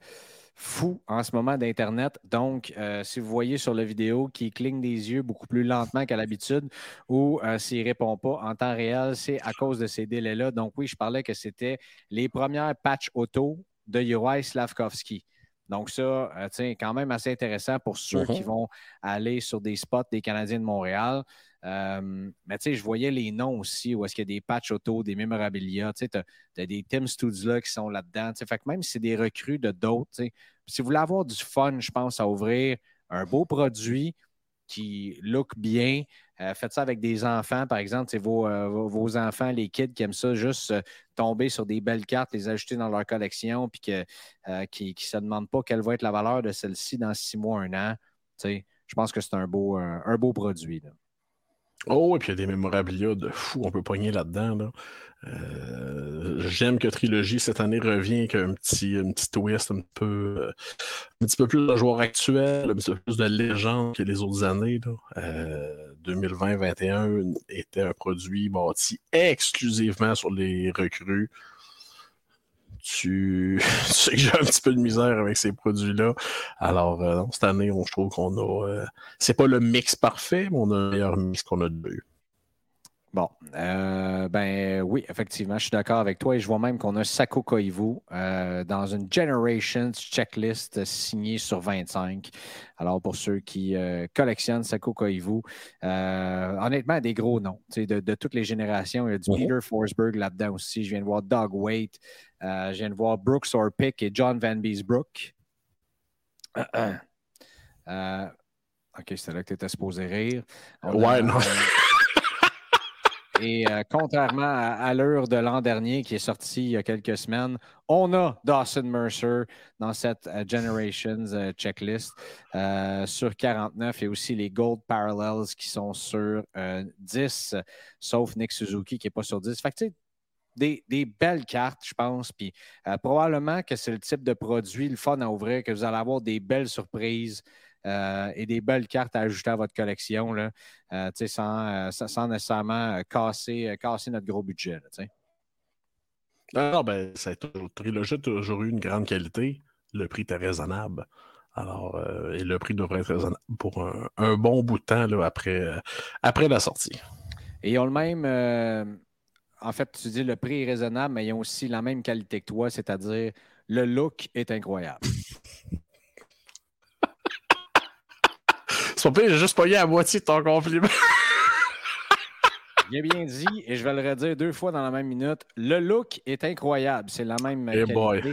Speaker 1: fous en ce moment d'Internet. Donc, euh, si vous voyez sur la vidéo qu'il cligne des yeux beaucoup plus lentement qu'à l'habitude ou euh, s'il ne répond pas en temps réel, c'est à cause de ces délais-là. Donc, oui, je parlais que c'était les premières patchs auto de Uri Slavkovski. Donc, ça, c'est quand même assez intéressant pour ceux qui mm-hmm. vont aller sur des spots des Canadiens de Montréal. Euh, mais tu sais, je voyais les noms aussi, où est-ce qu'il y a des patchs auto, des mémorabilia. Tu sais, tu as, des Tim Studzla qui sont là-dedans. Tu sais, fait que même si c'est des recrues de d'autres, tu sais, si vous voulez avoir du fun, je pense, à ouvrir un beau produit qui look bien, euh, faites ça avec des enfants, par exemple, c'est vos, euh, vos, enfants, les kids qui aiment ça, juste tomber sur des belles cartes, les ajouter dans leur collection, puis que, qui ne se demandent pas quelle va être la valeur de celle-ci dans six mois, un an. Je pense que c'est un beau, un, beau produit.
Speaker 2: Oh, et puis il y a des mémorabilia de fou, on peut pogner là-dedans. Là. Euh, j'aime que Trilogie cette année revient avec un petit, un petit twist un peu, euh, un petit peu plus de joueurs actuels, un petit peu plus de légende que les autres années. 2020-2021 euh, était un produit bâti exclusivement sur les recrues. <laughs> Tu, sais que j'ai un petit peu de misère avec ces produits-là. Alors, cette année, on, je trouve qu'on a. c'est pas le mix parfait, mais on a un meilleur mix qu'on a eu.
Speaker 1: Bon, euh, ben oui, effectivement, je suis d'accord avec toi et je vois même qu'on a Sako Koivu euh, dans une Generations checklist signée sur 25. Alors, pour ceux qui euh, collectionnent Sako Koivu, honnêtement, des gros noms de, toutes les générations. Il y a du. Peter Forsberg là-dedans aussi. Je viens de voir Doug Waite, je viens de voir Brooks Orpik et John Van Beesbrook. OK, c'était là que tu étais supposé rire.
Speaker 2: ouais, non.
Speaker 1: Et euh, contrairement à, l'heure de l'an dernier qui est sorti il y a quelques semaines, on a Dawson Mercer dans cette euh, Generations euh, checklist sur 49 et aussi les Gold Parallels qui sont sur 10, sauf Nick Suzuki qui n'est pas sur 10. Fait que, des, des, belles cartes, je pense. Puis probablement que c'est le type de produit, le fun à ouvrir, que vous allez avoir des belles surprises. Euh, et des belles cartes à ajouter à votre collection là, euh, sans, euh, sans, nécessairement casser, casser notre gros budget.
Speaker 2: non, ben, cette trilogie a toujours eu une grande qualité. Le prix était raisonnable. Alors, et le prix devrait être raisonnable pour un, bon bout de temps là, après, après la sortie.
Speaker 1: Et ils ont le même. en fait, tu dis le prix est raisonnable, mais ils ont aussi la même qualité que toi, c'est-à-dire le look est incroyable. <laughs>
Speaker 2: Son père, j'ai juste payé à moitié de ton compliment. <laughs>
Speaker 1: Bien bien dit, et je vais le redire deux fois dans la même minute. Le look est incroyable. C'est la même
Speaker 2: hey qualité.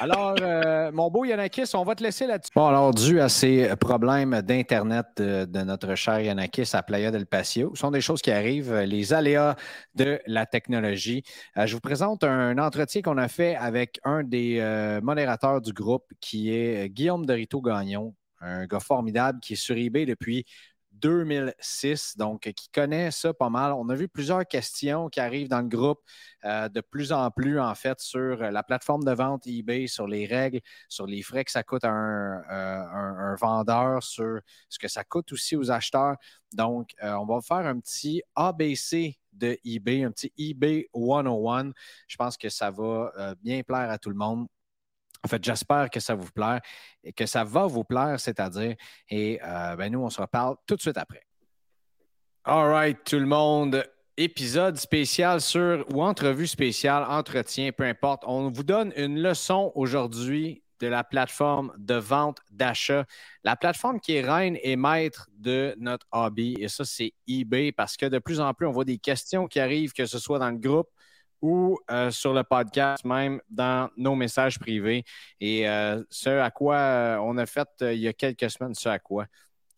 Speaker 1: alors, euh, mon beau Yanakis, on va te laisser là-dessus. Bon, alors, dû à ces problèmes d'Internet de, notre cher Yanakis à Playa del Patio, ce sont des choses qui arrivent, les aléas de la technologie. Euh, je vous présente un entretien qu'on a fait avec un des euh, modérateurs du groupe, qui est Guillaume Dorito Gagnon, un gars formidable qui est sur eBay depuis 2006, donc qui connaît ça pas mal. On a vu plusieurs questions qui arrivent dans le groupe euh, de plus en plus, en fait, sur la plateforme de vente eBay, sur les règles, sur les frais que ça coûte à un, euh, vendeur, sur ce que ça coûte aussi aux acheteurs. Donc, euh, on va faire un petit ABC de eBay, un petit eBay 101. Je pense que ça va bien plaire à tout le monde. En fait, j'espère que ça vous plaît et que ça va vous plaire, c'est-à-dire. Et euh, ben nous, on se reparle tout de suite après. All right, tout le monde. Épisode spécial sur ou entrevue spéciale, entretien, peu importe. On vous donne une leçon aujourd'hui de la plateforme de vente d'achat. La plateforme qui est reine et maître de notre hobby. Et ça, c'est eBay parce que de plus en plus, on voit des questions qui arrivent, que ce soit dans le groupe, ou euh, sur le podcast, même dans nos messages privés. Et euh, ce à quoi euh, on a fait il y a quelques semaines, ce à quoi.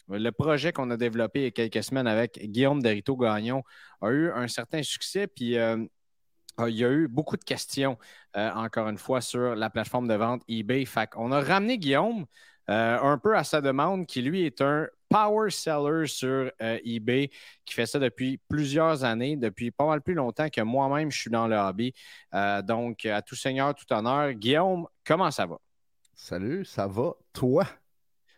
Speaker 1: Le projet qu'on a développé il y a quelques semaines avec Guillaume Derito Gagnon a eu un certain succès, puis il y a eu beaucoup de questions, encore une fois, sur la plateforme de vente eBay. Fait on a ramené Guillaume un peu à sa demande, qui lui est un power seller sur euh, eBay qui fait ça depuis plusieurs années, depuis pas mal plus longtemps que moi-même, je suis dans le hobby. Euh, donc, à tout seigneur, tout honneur. Guillaume, comment ça va?
Speaker 3: Salut, ça va? Toi?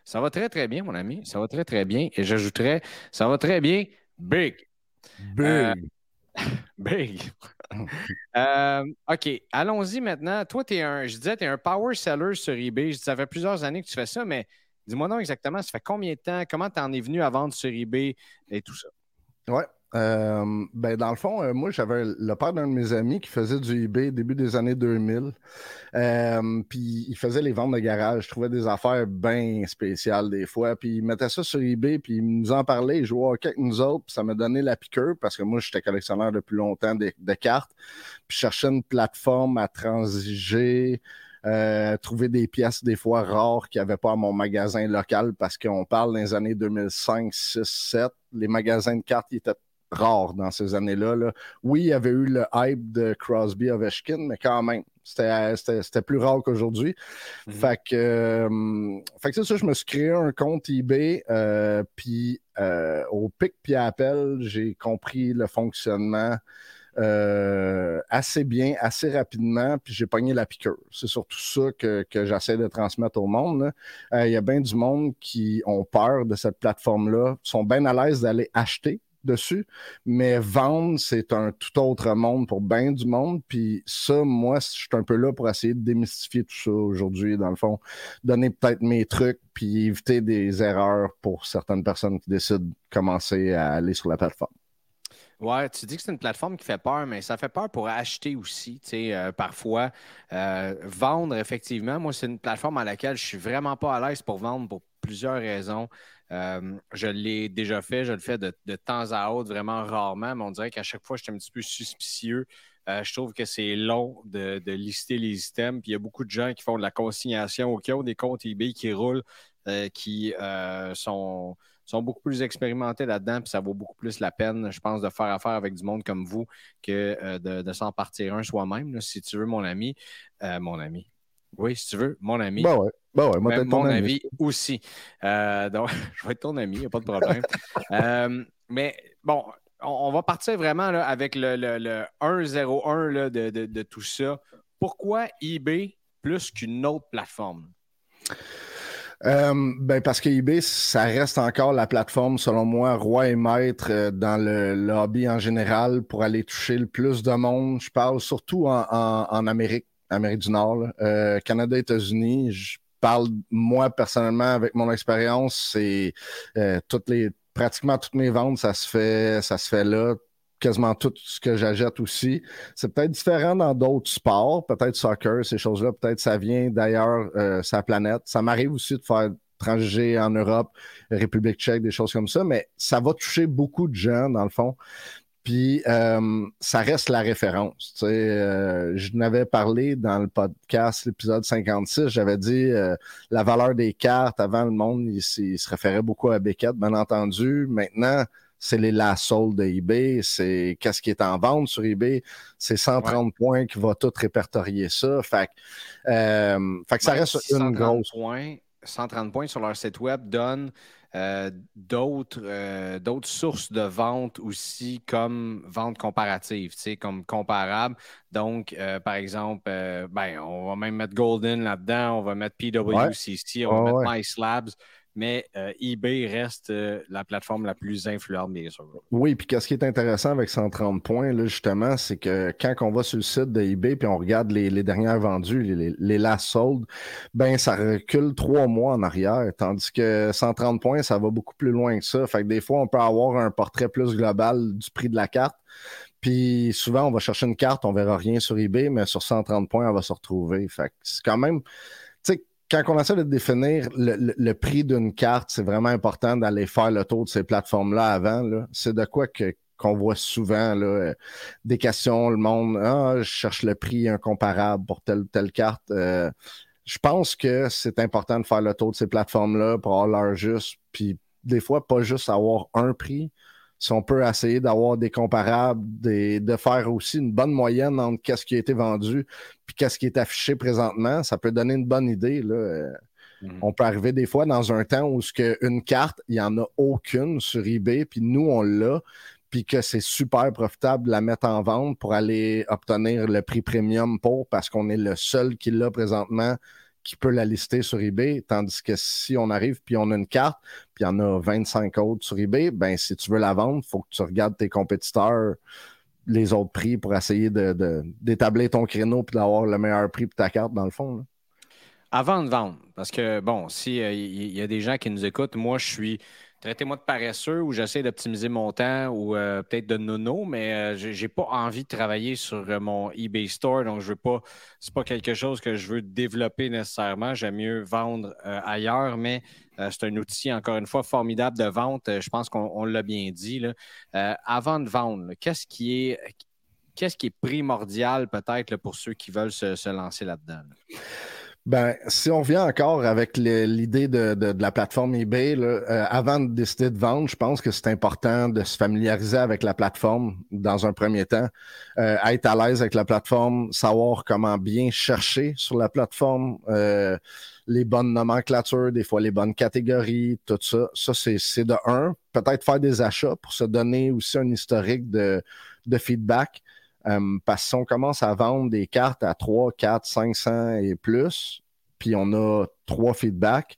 Speaker 1: Ça va très, très bien, mon ami. Ça va très, très bien. Et j'ajouterais, ça va très bien, big.
Speaker 3: Big. Euh, <laughs>
Speaker 1: big. <laughs> OK, allons-y maintenant. Toi, tu es un, je disais, tu es un power seller sur eBay. Ça fait plusieurs années que tu fais ça, mais Dis-moi non exactement, ça fait combien de temps? Comment tu en es venu à vendre sur eBay et tout ça?
Speaker 3: Oui. Euh, ben dans le fond, euh, moi, j'avais le père d'un de mes amis qui faisait du eBay début des années 2000. Euh, puis il faisait les ventes de garage. Je trouvais des affaires bien spéciales des fois. Puis il mettait ça sur eBay, puis il nous en parlait. Il jouait au avec nous autres. Puis ça m'a donné la piqûre parce que moi, j'étais collectionneur depuis longtemps de, de cartes. Puis je cherchais une plateforme à transiger. Euh, trouver des pièces des fois rares qu'il n'y avait pas à mon magasin local parce qu'on parle des années 2005, 6, 7. Les magasins de cartes étaient rares dans ces années-là. Là. Oui, il y avait eu le hype de Crosby Ovechkin, mais quand même, c'était plus rare qu'aujourd'hui. Fait que, euh, fait que c'est ça, je me suis créé un compte eBay, euh, puis au pic puis appel, j'ai compris le fonctionnement euh, assez bien, assez rapidement, puis j'ai pogné la piqûre. C'est surtout ça que, j'essaie de transmettre au monde. Euh, il y a bien du monde qui ont peur de cette plateforme-là, sont bien à l'aise d'aller acheter dessus, mais vendre, c'est un tout autre monde pour bien du monde. Puis ça, moi, je suis un peu là pour essayer de démystifier tout ça aujourd'hui, dans le fond. Donner peut-être mes trucs, puis éviter des erreurs pour certaines personnes qui décident de commencer à aller sur la plateforme.
Speaker 1: Ouais, tu dis que c'est une plateforme qui fait peur, mais ça fait peur pour acheter aussi. Tu sais, euh, parfois, euh, vendre, effectivement, moi, c'est une plateforme à laquelle je suis vraiment pas à l'aise pour vendre pour plusieurs raisons. Euh, je l'ai déjà fait, je le fais de, temps à autre, vraiment rarement, mais on dirait qu'à chaque fois, je suis un petit peu suspicieux. je trouve que c'est long de, lister les items. Puis il y a beaucoup de gens qui font de la consignation ou qui ont des comptes eBay qui roulent, qui sont sont beaucoup plus expérimentés là-dedans, puis ça vaut beaucoup plus la peine, je pense, de faire affaire avec du monde comme vous que euh, de, s'en partir un soi-même. Si tu veux, mon ami, euh, mon ami. Oui, si tu veux, mon ami.
Speaker 3: Bah ouais. Ouais,
Speaker 1: moi, mon ami. avis aussi. Euh, donc, <laughs> je vais être ton ami, il n'y a pas de problème. <laughs> mais bon, on, va partir vraiment là, avec le, le, le 1-0-1 de, de, de tout ça. Pourquoi eBay plus qu'une autre plateforme?
Speaker 3: Euh, ben parce que eBay, ça reste encore la plateforme, selon moi, roi et maître euh, dans le lobby en général pour aller toucher le plus de monde. Je parle surtout en, en, Amérique, Amérique du Nord, euh, Canada, États-Unis. Je parle, moi, personnellement, avec mon expérience, c'est toutes les pratiquement toutes mes ventes, ça se fait, ça se fait là quasiment tout ce que j'achète aussi. C'est peut-être différent dans d'autres sports, peut-être soccer, ces choses-là, peut-être ça vient d'ailleurs, euh, sa planète. Ça m'arrive aussi de faire transiger en Europe, République tchèque, des choses comme ça, mais ça va toucher beaucoup de gens, dans le fond. Puis euh, ça reste la référence. Tu sais, euh, je n'avais parlé dans le podcast, l'épisode 56, j'avais dit euh, la valeur des cartes avant le monde, il, il, se référait beaucoup à Beckett, bien entendu. Maintenant, c'est les last sold de eBay, c'est qu'est-ce qui est en vente sur eBay, c'est 130 points qui va tout répertorier ça. Fait, euh, fait que ça reste une grosse.
Speaker 1: Points, 130 points sur leur site web donne euh, d'autres, euh, d'autres sources de vente aussi comme vente comparative, comme comparable. Donc, par exemple, ben, on va même mettre Golden là-dedans, on va mettre PWCC, on va mettre MySlabs mais euh, eBay reste euh, la plateforme la plus influente, bien sûr.
Speaker 3: Oui, puis ce qui est intéressant avec 130 points, là, justement, c'est que quand on va sur le site de eBay puis on regarde les, dernières vendues, les, les, last sold, ben ça recule trois mois en arrière, tandis que 130 points, ça va beaucoup plus loin que ça. Fait que des fois, on peut avoir un portrait plus global du prix de la carte. Puis souvent, on va chercher une carte, on verra rien sur eBay, mais sur 130 points, on va se retrouver. Fait que c'est quand même quand on essaie de définir le, prix d'une carte, c'est vraiment important d'aller faire le tour de ces plateformes-là avant. C'est de quoi que qu'on voit souvent là, euh, des questions, le monde, ah, je cherche le prix incomparable pour telle ou telle carte. Euh, je pense que c'est important de faire le tour de ces plateformes-là pour avoir leur juste, puis des fois, pas juste avoir un prix, si on peut essayer d'avoir des comparables, de faire aussi une bonne moyenne entre qu'est-ce qui a été vendu puis qu'est-ce qui est affiché présentement, ça peut donner une bonne idée. Là. Mhm. On peut arriver des fois dans un temps où ce une carte, il n'y en a aucune sur eBay, puis nous, on l'a, puis que c'est super profitable de la mettre en vente pour aller obtenir le prix premium pour, parce qu'on est le seul qui l'a présentement qui peut la lister sur eBay, tandis que si on arrive puis on a une carte, puis il y en a 25 autres sur eBay, ben si tu veux la vendre, il faut que tu regardes tes compétiteurs, les autres prix pour essayer d'établir de, ton créneau puis d'avoir le meilleur prix pour ta carte, dans le fond.
Speaker 1: Avant de vendre, parce que bon, s'il euh, y a des gens qui nous écoutent, moi je suis traitez-moi de paresseux ou j'essaie d'optimiser mon temps ou euh, peut-être de nono, mais je euh, j'ai pas envie de travailler sur euh, mon eBay Store, donc je veux pas, c'est pas quelque chose que je veux développer nécessairement. J'aime mieux vendre ailleurs, mais c'est un outil, encore une fois, formidable de vente. je pense qu'on l'a bien dit. avant de vendre, qu'est-ce qui est qu'est-ce qui est primordial peut-être pour ceux qui veulent se, lancer là-dedans?
Speaker 3: Ben, si on revient encore avec l'idée de, de, la plateforme eBay, là, euh, avant de décider de vendre, je pense que c'est important de se familiariser avec la plateforme dans un premier temps, euh, être à l'aise avec la plateforme, savoir comment bien chercher sur la plateforme, euh, les bonnes nomenclatures, des fois les bonnes catégories, tout ça. Ça, c'est de un. Peut-être faire des achats pour se donner aussi un historique de, de feedback. Euh, parce que si on commence à vendre des cartes à 3, 4, 500 et plus, puis on a trois feedbacks,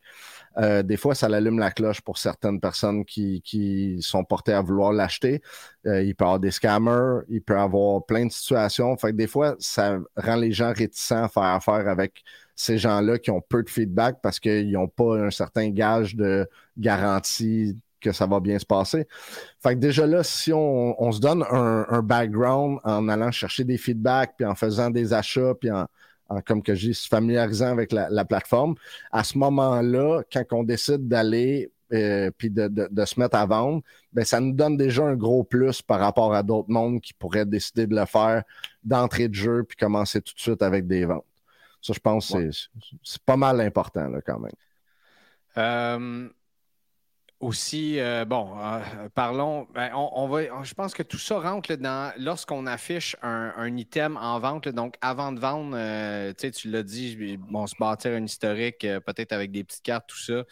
Speaker 3: euh, des fois, ça allume la cloche pour certaines personnes qui, sont portées à vouloir l'acheter. Euh, il peut y avoir des scammers, il peut y avoir plein de situations. Fait que des fois, ça rend les gens réticents à faire affaire avec ces gens-là qui ont peu de feedback parce qu'ils n'ont pas un certain gage de garantie que ça va bien se passer. Fait que déjà là, si on, se donne un, background en allant chercher des feedbacks, puis en faisant des achats, puis en, comme que je dis, se familiarisant avec la, plateforme, à ce moment-là, quand on décide d'aller euh, puis de, se mettre à vendre, ben, ça nous donne déjà un gros plus par rapport à d'autres mondes qui pourraient décider de le faire d'entrée de jeu puis commencer tout de suite avec des ventes. Ça, je pense que c'est pas mal important là, quand même.
Speaker 1: Euh, aussi, euh, bon, euh, parlons, ben, on, va, je pense que tout ça rentre dans lorsqu'on affiche un, item en vente, donc avant de vendre, euh, tu l'as dit, bon, se bâtir un historique, peut-être avec des petites cartes, tout ça.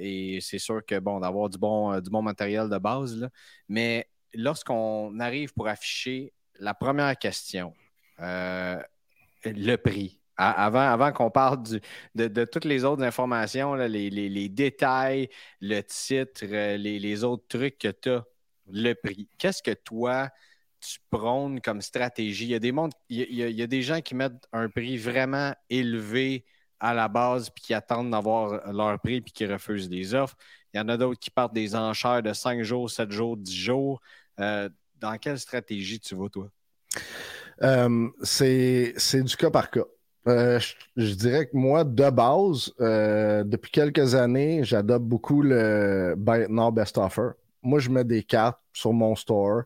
Speaker 1: et c'est sûr que, bon, d'avoir du bon, du bon matériel de base, mais lorsqu'on arrive pour afficher la première question, le prix avant, qu'on parle de, toutes les autres informations, les, détails, le titre, euh, les, autres trucs que tu as, le prix. Qu'est-ce que toi, tu prônes comme stratégie? Il y, a des il, y a, des gens qui mettent un prix vraiment élevé à la base puis qui attendent d'avoir leur prix puis qui refusent des offres. Il y en a d'autres qui partent des enchères de 5 jours, 7 jours, 10 jours. Euh, dans quelle stratégie tu vas, toi?
Speaker 3: Euh, c'est du cas par cas. Euh, je, dirais que moi, de base, euh, depuis quelques années, j'adopte beaucoup le Buy Now Best Offer. Moi, je mets des cartes sur mon store.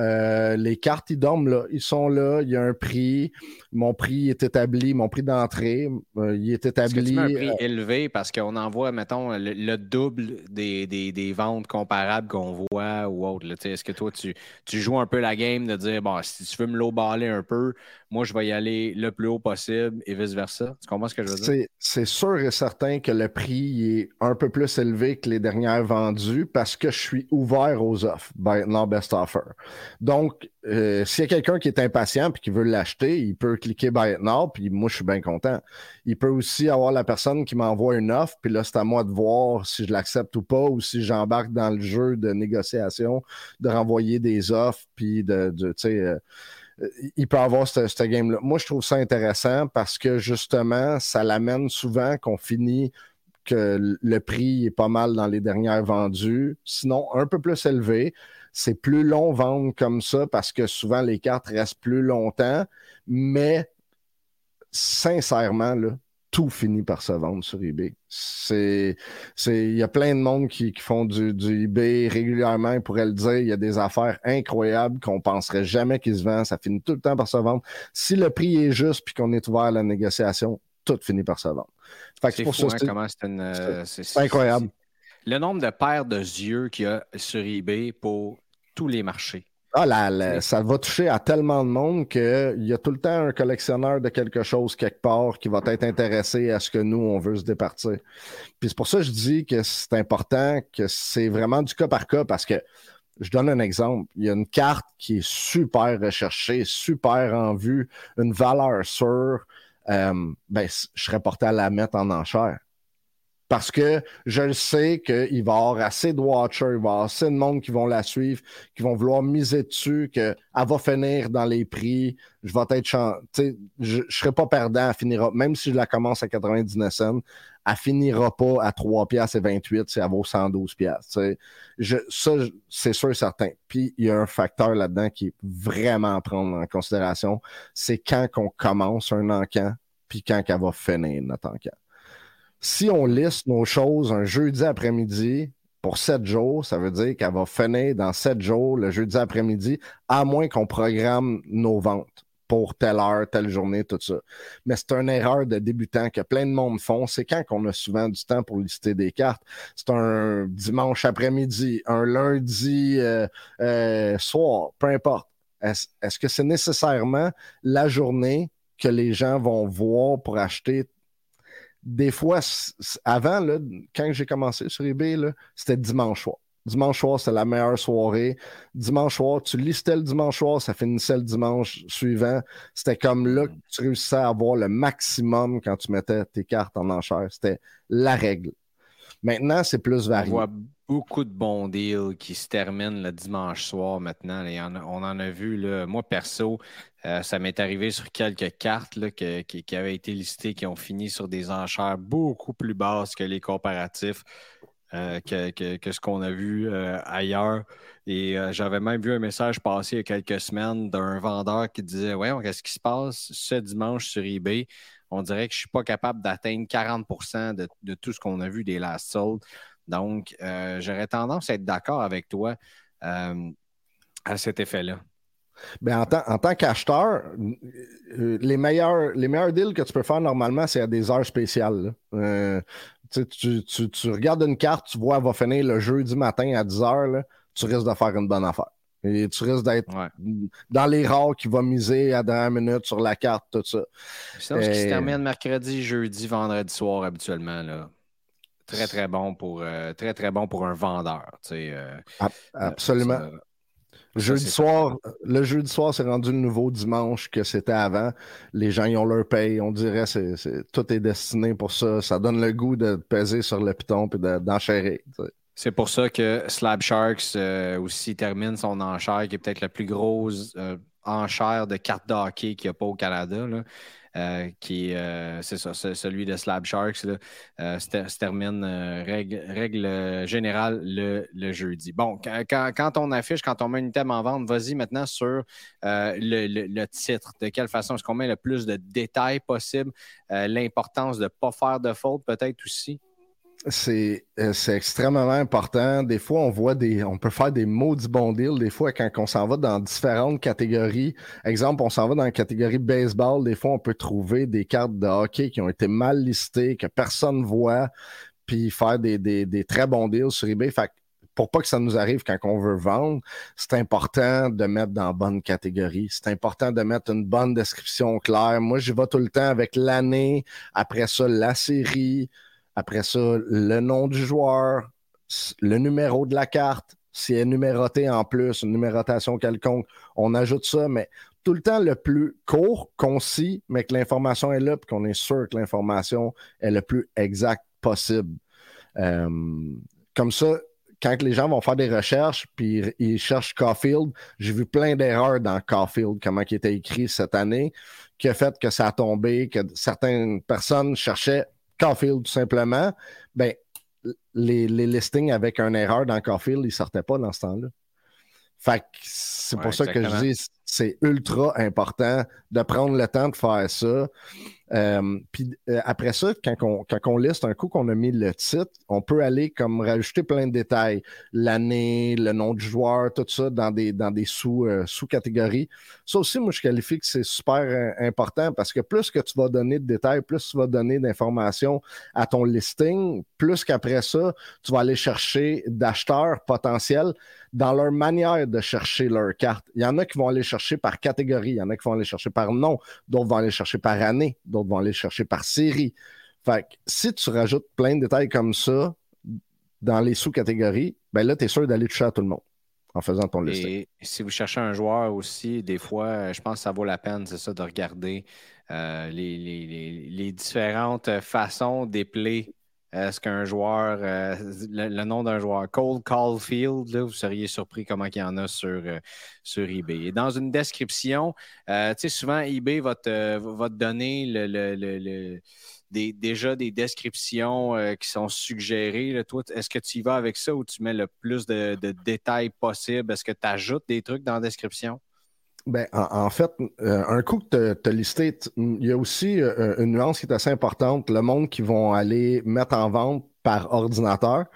Speaker 3: Euh, les cartes IDOM, là, ils sont là, il y a un prix. Mon prix est établi, mon prix d'entrée, euh, il est établi.
Speaker 1: Est-ce que tu mets un prix euh, élevé? Parce qu'on envoie, mettons, le, double des, ventes comparables qu'on voit ou autre. Est-ce que toi, tu, tu, joues un peu la game de dire, bon, si tu veux me low un peu, moi, je vais y aller le plus haut possible et vice-versa? Tu comprends ce que je veux dire?
Speaker 3: C'est sûr et certain que le prix est un peu plus élevé que les dernières vendues parce que je suis ouvert aux offres buy now best offer. Donc, euh, s'il y a quelqu'un qui est impatient et qui veut l'acheter, il peut cliquer buy it now, puis moi, je suis bien content. Il peut aussi avoir la personne qui m'envoie une offre, puis là, c'est à moi de voir si je l'accepte ou pas, ou si j'embarque dans le jeu de négociation, de renvoyer des offres, puis de, tu sais, euh, il peut avoir ce game-là. Moi, je trouve ça intéressant parce que justement, ça l'amène souvent qu'on finit que le prix est pas mal dans les dernières vendues, sinon un peu plus élevé. C'est plus long vendre comme ça parce que souvent les cartes restent plus longtemps, mais sincèrement, là, tout finit par se vendre sur eBay. C'est, il y a plein de monde qui, font du, du, eBay régulièrement. Ils pourraient le dire, il y a des affaires incroyables qu'on penserait jamais qu'ils se vendent. Ça finit tout le temps par se vendre. Si le prix est juste puis qu'on est ouvert à la négociation, tout finit par se vendre.
Speaker 1: C'est fou, hein, comment c'est une.
Speaker 3: C'est incroyable.
Speaker 1: Le nombre de paires de yeux qu'il y a sur eBay pour tous les marchés.
Speaker 3: Ah, là, ça va toucher à tellement de monde qu'il y a tout le temps un collectionneur de quelque chose quelque part qui va être intéressé à ce que nous, on veut se départir. Puis c'est pour ça que je dis que c'est important, que c'est vraiment du cas par cas parce que je donne un exemple. Il y a une carte qui est super recherchée, super en vue, une valeur sûre. Euh, ben, je serais porté à la mettre en enchère. Parce que je sais qu'il va y avoir assez de watchers, il va y avoir assez de monde qui vont la suivre, qui vont vouloir miser dessus, qu'elle va finir dans les prix. Je vais être je ne serai pas perdant, à finir, même si je la commence à 99 cents, elle finira pas à 3 piastres et 28 si elle vaut 112 piastres. ça, c'est sûr et certain. Puis, il y a un facteur là-dedans qui est vraiment à prendre en considération. C'est quand qu'on commence un encan, puis quand qu'elle va finir notre encan. Si on liste nos choses un jeudi après-midi pour 7 jours, ça veut dire qu'elle va finir dans 7 jours, le jeudi après-midi, à moins qu'on programme nos ventes. pour telle heure, telle journée, tout ça. Mais c'est une erreur de débutant que plein de monde font. C'est quand qu'on a souvent du temps pour lister des cartes? C'est un dimanche après-midi, un lundi euh, euh, soir, peu importe. Est-ce que c'est nécessairement la journée que les gens vont voir pour acheter des fois, avant, là, quand j'ai commencé sur eBay, c'était dimanche soir. Dimanche soir, c'est la meilleure soirée. Dimanche soir, tu listais le dimanche soir, ça finissait le dimanche suivant. C'était comme là que tu réussissais à avoir le maximum quand tu mettais tes cartes en enchère. C'était la règle. Maintenant, c'est plus varié.
Speaker 1: On voit beaucoup de bons deals qui se terminent le dimanche soir maintenant. on en a vu, là, moi perso, euh, ça m'est arrivé sur quelques cartes qui, avaient été listées, qui ont fini sur des enchères beaucoup plus basses que les comparatifs. Euh, que, ce qu'on a vu euh, ailleurs. Et j'avais même vu un message passer il y a quelques semaines d'un vendeur qui disait Ouais, qu'est-ce qui se passe ce dimanche sur eBay? On dirait que je ne suis pas capable d'atteindre 40% de, tout ce qu'on a vu des last sold. Donc, j'aurais tendance à être d'accord avec toi à cet effet-là.
Speaker 3: Ben, en, tant, qu'acheteur, euh, les, meilleurs, les meilleurs deals que tu peux faire normalement, c'est à des heures spéciales. Euh, tu, regardes une carte, tu vois, elle va finir le jeudi matin à 10 heures, tu risques de faire une bonne affaire. Et tu risques d'être dans les rares qui vont miser à dernière minute sur la carte, tout ça.
Speaker 1: Sinon, ce qui se termine mercredi, jeudi, vendredi soir habituellement. Là. Très, très bon pour, euh, très, très bon pour un vendeur.
Speaker 3: absolument. Jeudi soir, le jeudi soir, c'est rendu le nouveau dimanche que c'était avant. Les gens, ils ont leur paye. On dirait que tout est destiné pour ça. Ça donne le goût de peser sur le piton et d'enchérir.
Speaker 1: c'est pour ça que Slab Sharks euh, aussi termine son enchère, qui est peut-être la plus grosse euh, enchère de cartes de hockey qu'il n'y a pas au Canada. Euh, qui euh, c'est ça, celui de Slab Sharks, euh, se, termine règle, générale le, jeudi. Bon, quand, on affiche, quand on met une thème en vente, vas-y maintenant sur le, titre. De quelle façon est-ce qu'on met le plus de détails possible? L'importance de ne pas faire de faute, peut-être aussi?
Speaker 3: Euh, c'est extrêmement important. Des fois, on voit des. On peut faire des maudits bons deals. Des fois, quand on s'en va dans différentes catégories, exemple, on s'en va dans la catégorie baseball, des fois, on peut trouver des cartes de hockey qui ont été mal listées, que personne voit, puis faire des, des, très bons deals sur eBay. Fait pour pas que ça nous arrive quand on veut vendre, c'est important de mettre dans la bonne catégorie. C'est important de mettre une bonne description claire. Moi, j'y vais tout le temps avec l'année, après ça, la série, après ça, le nom du joueur, le numéro de la carte, si elle est numérotée en plus, une numérotation quelconque, on ajoute ça, mais tout le temps le plus court, concis, mais que l'information est là, puis qu'on est sûr que l'information est le plus exacte possible. Euh, comme ça, quand les gens vont faire des recherches, puis ils cherchent Caulfield, j'ai vu plein d'erreurs dans Caulfield, comment il était écrit cette année, qui a fait que ça a tombé, que certaines personnes cherchaient Caulfield, tout simplement, ben, les, les, listings avec une erreur dans Caulfield, ils ne sortaient pas dans ce temps-là. Fait c'est pour ça que je dis c'est ultra important de prendre le temps de faire ça. Euh, puis euh, après ça, quand on, liste un coup qu'on a mis le titre, on peut aller comme rajouter plein de détails. L'année, le nom du joueur, tout ça dans des, dans des sous, euh, sous-catégories. Ça aussi, moi, je qualifie que c'est super important parce que plus que tu vas donner de détails, plus tu vas donner d'informations à ton listing, plus qu'après ça, tu vas aller chercher d'acheteurs potentiels dans leur manière de chercher leur carte. Il y en a qui vont aller chercher par catégorie, il y en a qui vont aller chercher par nom, d'autres vont aller chercher par année, vont aller chercher par série. Fait que si tu rajoutes plein de détails comme ça dans les sous-catégories, ben là, tu es sûr d'aller toucher à tout le monde en faisant ton listing.
Speaker 1: Si vous cherchez un joueur aussi, des fois, je pense que ça vaut la peine, c'est ça, de regarder euh, les, différentes façons d'épeler est-ce qu'un joueur, euh, le, nom d'un joueur, Cole Caulfield, vous seriez surpris comment il y en a sur, euh, sur eBay. Et dans une description, euh, tu sais, souvent eBay va te, donner déjà des descriptions qui sont suggérées. Toi, est-ce que tu y vas avec ça ou tu mets le plus de, de détails possible? Est-ce que tu ajoutes des trucs dans la description?
Speaker 3: Ben, en, fait, euh, un coup que tu as, listé, il y a aussi euh, une nuance qui est assez importante. Le monde qui vont aller mettre en vente par ordinateur,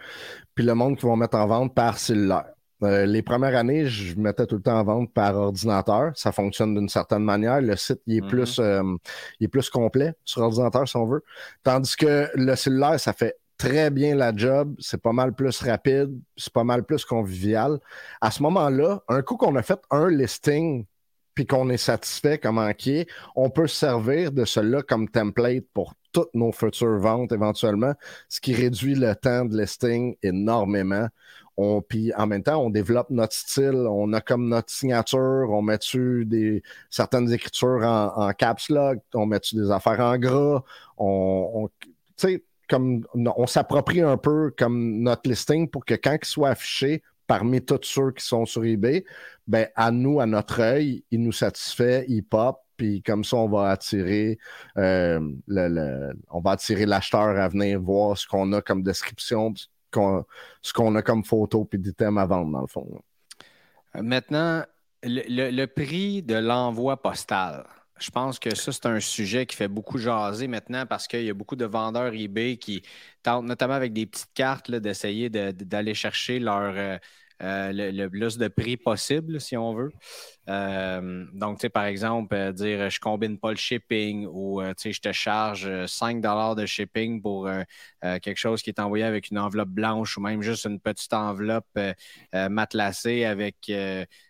Speaker 3: puis le monde qui vont mettre en vente par cellulaire. Euh, les premières années, je mettais tout le temps en vente par ordinateur. Ça fonctionne d'une certaine manière. Le site, il est,
Speaker 1: Mhm.
Speaker 3: plus, euh, il est plus complet sur ordinateur, si on veut. Tandis que le cellulaire, ça fait très bien la job. C'est pas mal plus rapide. C'est pas mal plus convivial. À ce moment-là, un coup qu'on a fait un listing puis qu'on est satisfait comment qui est, on peut se servir de cela comme template pour toutes nos futures ventes éventuellement, ce qui réduit le temps de listing énormément. On, puis en même temps, on développe notre style, on a comme notre signature, on met dessus des certaines écritures en, en caps lock, on met dessus des affaires en gras, on, on comme on s'approprie un peu comme notre listing pour que quand il soit affiché parmi tous ceux qui sont sur eBay, ben à nous, à notre œil, il nous satisfait, il pop, puis comme ça, on va attirer euh, le, le- l'acheteur à venir voir ce qu'on a comme description, ce qu'on a comme photo, puis d'items à vendre, dans le fond.
Speaker 1: Euh, Maintenant, le, le- prix de l'envoi postal. Je pense que ça, c'est un sujet qui fait beaucoup jaser maintenant parce qu'il y a beaucoup de vendeurs eBay qui tentent, notamment avec des petites cartes, d'essayer de- de- d'aller chercher leur, euh, le, plus de prix possible, si on veut. Euh, donc, tu sais, par exemple, euh, dire je combine pas le shipping ou tu sais, je te charge euh, 5 de shipping pour quelque chose qui est envoyé avec une enveloppe blanche ou même juste une petite enveloppe matelassée avec,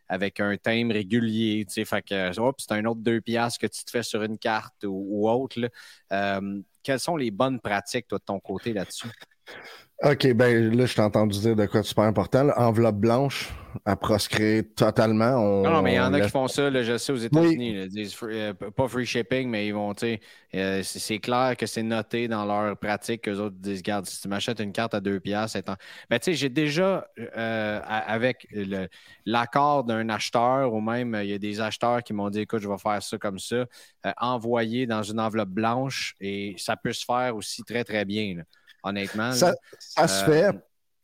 Speaker 1: avec un thème régulier. Tu sais, fait que c'est un autre 2 piastres que tu te fais sur une carte ou, ou autre. là. Quelles sont les bonnes pratiques, toi, de ton côté là-dessus?
Speaker 3: OK, ben là, je t'ai entendu dire de quoi de super important. là. Enveloppe blanche à proscrire totalement. On,
Speaker 1: Non, non, mais il y en a qui font ça, là, je sais, aux États-Unis. là, Ils disent free- euh, pas free shipping, mais ils vont, tu sais, euh, c'est clair que c'est noté dans leur pratique qu'eux autres disent, regarde, si tu m'achètes une carte à deux piastres, c'est en- Ben, tu sais, j'ai déjà, euh, avec l'accord d'un acheteur ou même, il y a des acheteurs qui m'ont dit, écoute, je vais faire ça comme ça, euh, envoyer dans une enveloppe blanche et ça peut se faire aussi très, très bien, là, honnêtement.
Speaker 3: Ça, ça se
Speaker 1: Euh,
Speaker 3: fait.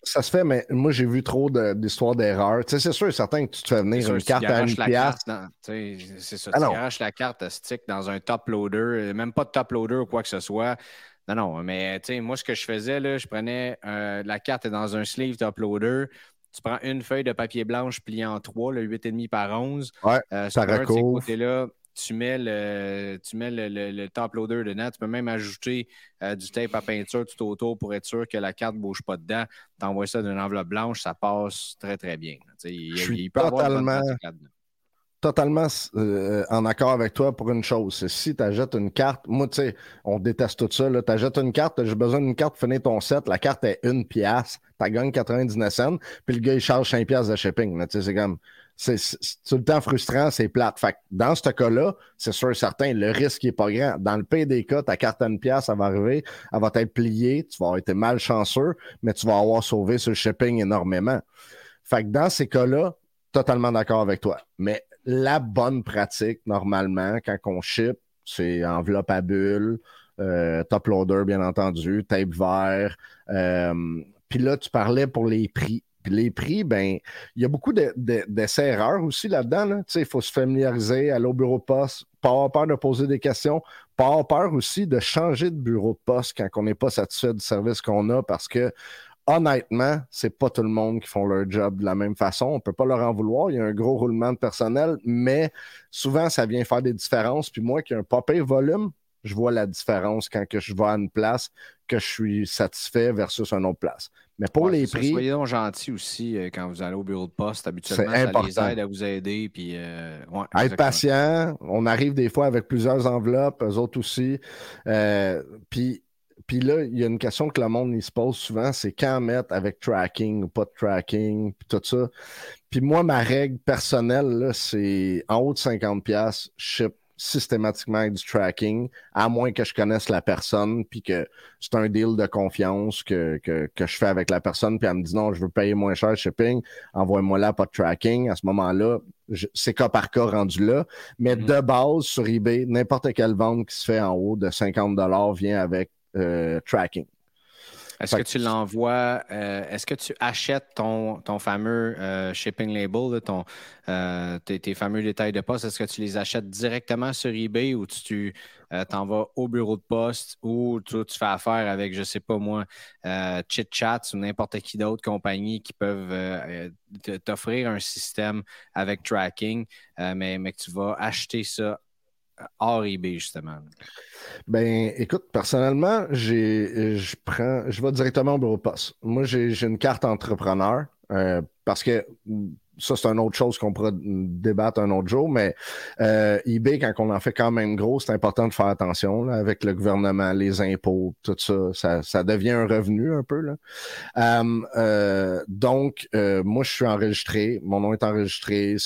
Speaker 3: Ça se fait, mais moi, j'ai vu trop de- d'histoires d'erreurs. Tu sais, c'est sûr et certain que tu te fais venir
Speaker 1: sûr,
Speaker 3: une carte à une pièce.
Speaker 1: C'est ça. Tu garoches la carte à stick dans un top loader, euh, même pas de top loader ou quoi que ce soit. Non, non, mais tu sais, moi, ce que je faisais, là, je prenais euh, la carte dans un sleeve top loader. Tu prends une feuille de papier blanche pliée en trois, le 8,5 par 11.
Speaker 3: Ouais,
Speaker 1: Euh,
Speaker 3: ça
Speaker 1: sur un de ces
Speaker 3: recouvre.
Speaker 1: côtés-là, tu mets, le, tu mets le, le- le top loader dedans. Tu peux même ajouter euh, du tape à peinture tout autour pour être sûr que la carte ne bouge pas dedans. Tu envoies ça d'une enveloppe blanche, ça passe très, très bien. Il,
Speaker 3: Je suis
Speaker 1: il peut y avoir
Speaker 3: totalement- totalement euh, en accord avec toi pour une chose. Si tu achètes une carte, moi, tu sais, on déteste tout ça. Tu achètes une carte, j'ai besoin d'une carte pour finir ton set. La carte est une pièce, tu gagnes 99 cents, puis le gars, il charge 5 pièces de shipping. là. Tu sais, C'est comme. C'est tout le temps frustrant, c'est plate. Fait que dans ce cas-là, c'est sûr et certain, le risque n'est pas grand. Dans le PDK, ta carte à pièce, elle va arriver, elle va être pliée, tu vas avoir été malchanceux, mais tu vas avoir sauvé le shipping énormément. Fait que dans ces cas-là, totalement d'accord avec toi. Mais la bonne pratique, normalement, quand on ship, c'est enveloppe à bulle, euh, top loader, bien entendu, tape vert. Euh, Puis là, tu parlais pour les prix. Les prix, ben, il y a beaucoup de- de- d'essais-erreurs aussi là-dedans. Il faut se familiariser, aller au bureau de poste, pas avoir peur de poser des questions, pas avoir peur aussi de changer de bureau de poste quand on n'est pas satisfait du service qu'on a parce que honnêtement, c'est pas tout le monde qui font leur job de la même façon. On peut pas leur en vouloir. Il y a un gros roulement de personnel, mais souvent, ça vient faire des différences. Puis moi, qui ai un pas volume, je vois la différence quand que je vais à une place que je suis satisfait versus une autre place. Mais pour
Speaker 1: Ouais,
Speaker 3: les
Speaker 1: ça.
Speaker 3: prix,
Speaker 1: Soyez donc gentils aussi euh, quand vous allez au bureau de poste. Habituellement,
Speaker 3: C'est
Speaker 1: ça
Speaker 3: important.
Speaker 1: les aide à vous aider. Puis, euh, ouais,
Speaker 3: être
Speaker 1: exactement.
Speaker 3: patient. On arrive des fois avec plusieurs enveloppes, eux autres aussi. Euh, puis, puis là, il y a une question que le monde il se pose souvent, c'est quand mettre avec tracking ou pas de tracking, puis tout ça. Puis moi, ma règle personnelle, c'est en haut de 50$, pièces ship systématiquement avec du tracking, à moins que je connaisse la personne, puis que c'est un deal de confiance que, que, que je fais avec la personne, puis elle me dit non, je veux payer moins cher le shipping, envoie-moi là, pas de tracking. À ce moment-là, c'est cas par cas rendu là. Mais
Speaker 1: Mhm.
Speaker 3: de base, sur eBay, n'importe quelle vente qui se fait en haut de 50 vient avec euh, tracking.
Speaker 1: Est-ce que tu l'envoies, euh, est-ce que tu achètes ton, ton fameux euh, shipping label, ton, euh, tes, fameux détails de poste, est-ce que tu les achètes directement sur eBay ou tu t'en vas au bureau de poste ou tu, tu fais affaire avec, je ne sais pas moi, ChitChat ou n'importe qui d'autre compagnie qui peuvent t'offrir un système avec tracking, mais, mais que tu vas acheter ça hors eBay, justement?
Speaker 3: Ben, écoute, personnellement, je prends, je vais directement au bureau de. Moi, j'ai une carte entrepreneur euh, parce que ça, c'est une autre chose qu'on pourra débattre un autre jour, mais euh, eBay, quand on en fait quand même gros, c'est important de faire attention avec le gouvernement, les impôts, tout ça, ça, devient un revenu un peu. Là. Euh, euh, donc, moi, je suis enregistré, mon nom est enregistré.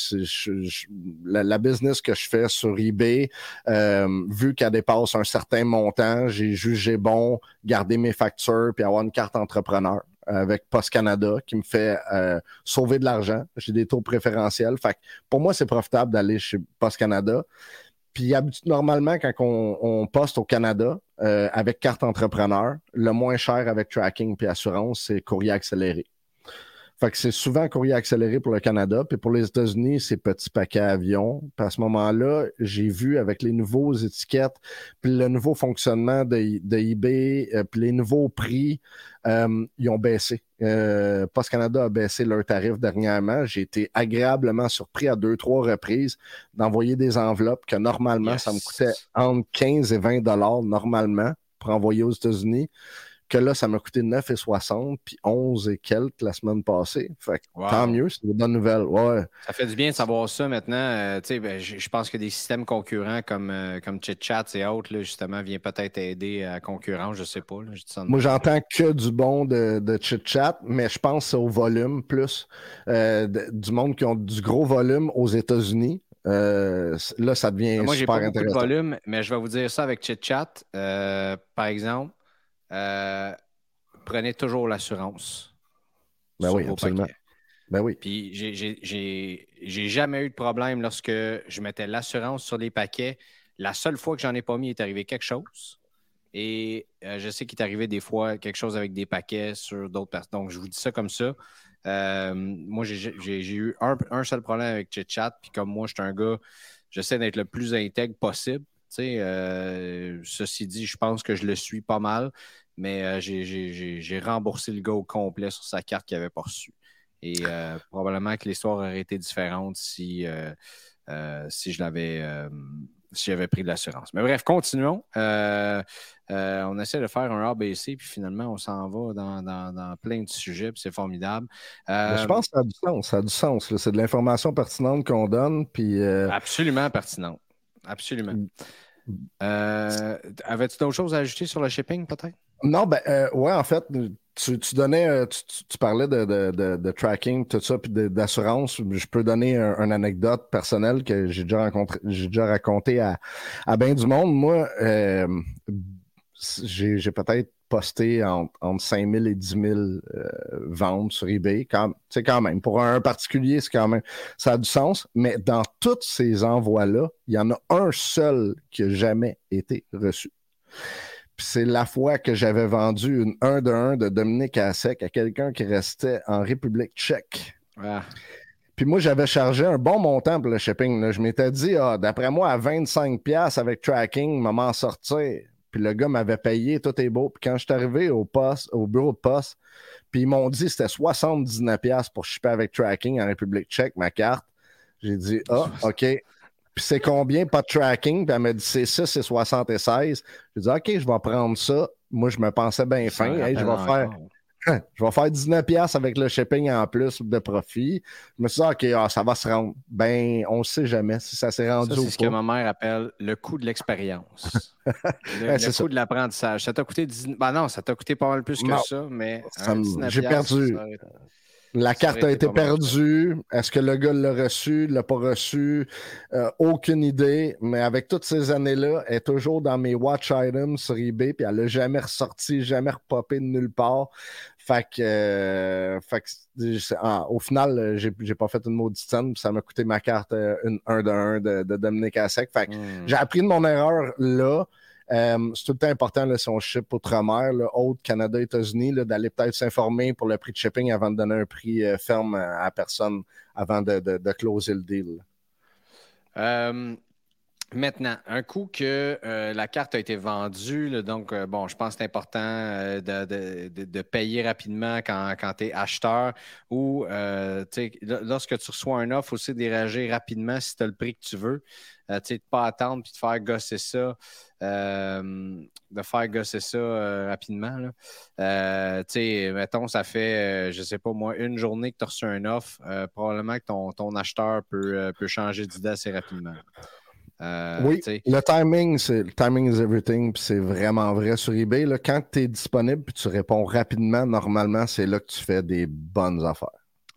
Speaker 3: la, business que je fais sur eBay, vu qu'elle dépasse un certain montant, j'ai jugé bon garder mes factures puis avoir une carte entrepreneur avec Post Canada qui me fait euh, sauver de l'argent. J'ai des taux préférentiels. Fait pour moi, c'est profitable d'aller chez Post Canada. Puis normalement, quand on, poste au Canada euh, avec carte entrepreneur, le moins cher avec tracking puis assurance, c'est courrier accéléré. Fait que c'est souvent courrier accéléré pour le Canada. Puis pour les États-Unis, c'est petit paquet avion. Puis à ce moment-là, j'ai vu avec les nouveaux étiquettes, puis le nouveau fonctionnement de, eBay, euh, puis les nouveaux prix, euh, ils ont baissé. Euh, Post Canada a baissé leur tarif dernièrement. J'ai été agréablement surpris à deux, trois reprises d'envoyer des enveloppes que normalement, ça me coûtait entre 15 et 20 dollars normalement pour envoyer aux États-Unis que là, ça m'a coûté 9,60 puis 11 et quelques la semaine passée. Fait tant mieux, c'est une bonne nouvelle. Ouais.
Speaker 1: Ça fait du bien de savoir ça maintenant. Euh, ben, je pense que des systèmes concurrents comme, euh, comme ChitChat et autres, justement, viennent peut-être aider à la concurrence, je sais pas.
Speaker 3: Moi, j'entends que du bon de, de ChitChat, mais je pense au volume plus. Euh, du monde qui ont du gros volume aux États-Unis. là, ça devient
Speaker 1: Moi,
Speaker 3: super
Speaker 1: pas
Speaker 3: intéressant.
Speaker 1: de volume, mais je vais vous dire ça avec ChitChat. par exemple, euh, prenez toujours l'assurance.
Speaker 3: Ben oui, absolument. Ben oui.
Speaker 1: Puis j'ai jamais eu de problème lorsque je mettais l'assurance sur les paquets. La seule fois que j'en ai pas mis, il est arrivé quelque chose. Et euh, je sais qu'il est arrivé des fois quelque chose avec des paquets sur d'autres personnes. Donc, je vous dis ça comme ça. Euh, moi, j'ai eu un, seul problème avec ChitChat. Puis comme moi, je suis un gars, j'essaie d'être le plus intègre possible. ceci dit, je pense que je le suis pas mal mais euh, j'ai remboursé le gars au complet sur sa carte qu'il avait pas reçue. Et euh, probablement que l'histoire aurait été différente si, euh, si je l'avais si j'avais pris de l'assurance. Mais bref, continuons. on essaie de faire un ABC, puis finalement, on s'en va dans, plein de sujets, puis c'est formidable.
Speaker 3: je pense que ça a du sens. Ça a du sens. C'est de l'information pertinente qu'on donne. Puis,
Speaker 1: Absolument pertinente. Absolument. Mm. Avais-tu d'autres choses à ajouter sur le shipping, peut-être?
Speaker 3: Non, ben, euh, ouais, en fait, tu, donnais, euh, tu, parlais de, tracking, tout ça, puis d'assurance. Je peux donner une anecdote personnelle que j'ai déjà rencontré, j'ai déjà raconté à, à bien du monde. Moi, euh, j'ai peut-être posté entre, 5 000 et 10 000 ventes sur eBay. C'est quand même, pour un, particulier, c'est quand même, ça a du sens. Mais dans tous ces envois-là, il y en a un seul qui n'a jamais été reçu c'est la fois que j'avais vendu une 1 de 1 de Dominique Assec à quelqu'un qui restait en République tchèque. Ah. Puis moi, j'avais chargé un bon montant pour le shipping. Je m'étais dit, ah, d'après moi, à 25$ avec tracking, m'en sortir. Puis le gars m'avait payé, tout est beau. Puis quand je suis arrivé au poste, au bureau de poste, puis ils m'ont dit que c'était 79$ pour shipper avec tracking en République tchèque, ma carte. J'ai dit, ah, OK. Puis c'est combien, pas de tracking? Puis elle m'a dit, c'est ça, c'est 76. J'ai dit, OK, je vais prendre ça. Moi, je me pensais bien fin. <laughs> je vais faire. Je vais faire 19$ avec le shipping en plus de profit. Je me suis dit, OK, ah, ça va se rendre. Ben, on ne sait jamais si ça s'est rendu
Speaker 1: C'est ce que ma mère appelle le coût de l'expérience. <laughs> le, coût de l'apprentissage. Ça t'a coûté 10... Ben non, ça t'a coûté pas mal plus que ça, mais.
Speaker 3: J'ai perdu. La carte a été perdue. Est-ce que le gars l'a reçu, l'a pas reçu? Euh, aucune idée. Mais avec toutes ces années-là, elle est toujours dans mes watch items sur eBay, puis elle n'a jamais ressorti, jamais repopé de nulle part. Fait que, euh, au final, j'ai, j'ai pas fait une maudite scène, ça m'a coûté ma carte euh, une 1 de 1 de, de Dominique Assec. Fait que hmm. j'ai appris de mon erreur là. Euh, c'est tout le temps important là, si on ship outre-mer, autre Canada, États-Unis, d'aller peut-être s'informer pour le prix de shipping avant de donner un prix euh, ferme à, personne avant de, de, closer le deal.
Speaker 1: Maintenant, un coup que euh, la carte a été vendue, donc euh, bon, je pense que c'est important euh, de, payer rapidement quand, tu es acheteur ou lorsque tu reçois un offre, aussi de rapidement si tu as le prix que tu veux. de pas attendre puis de faire gosser ça, de faire gosser ça rapidement. mettons, ça fait, je sais pas moi, une journée que tu as reçu un offre, probablement que ton, acheteur peut changer d'idée assez rapidement.
Speaker 3: Euh, oui, le timing, c'est le timing is everything, puis c'est vraiment vrai sur eBay. Là, quand tu es disponible puis tu réponds rapidement, normalement, c'est là que tu fais des bonnes affaires.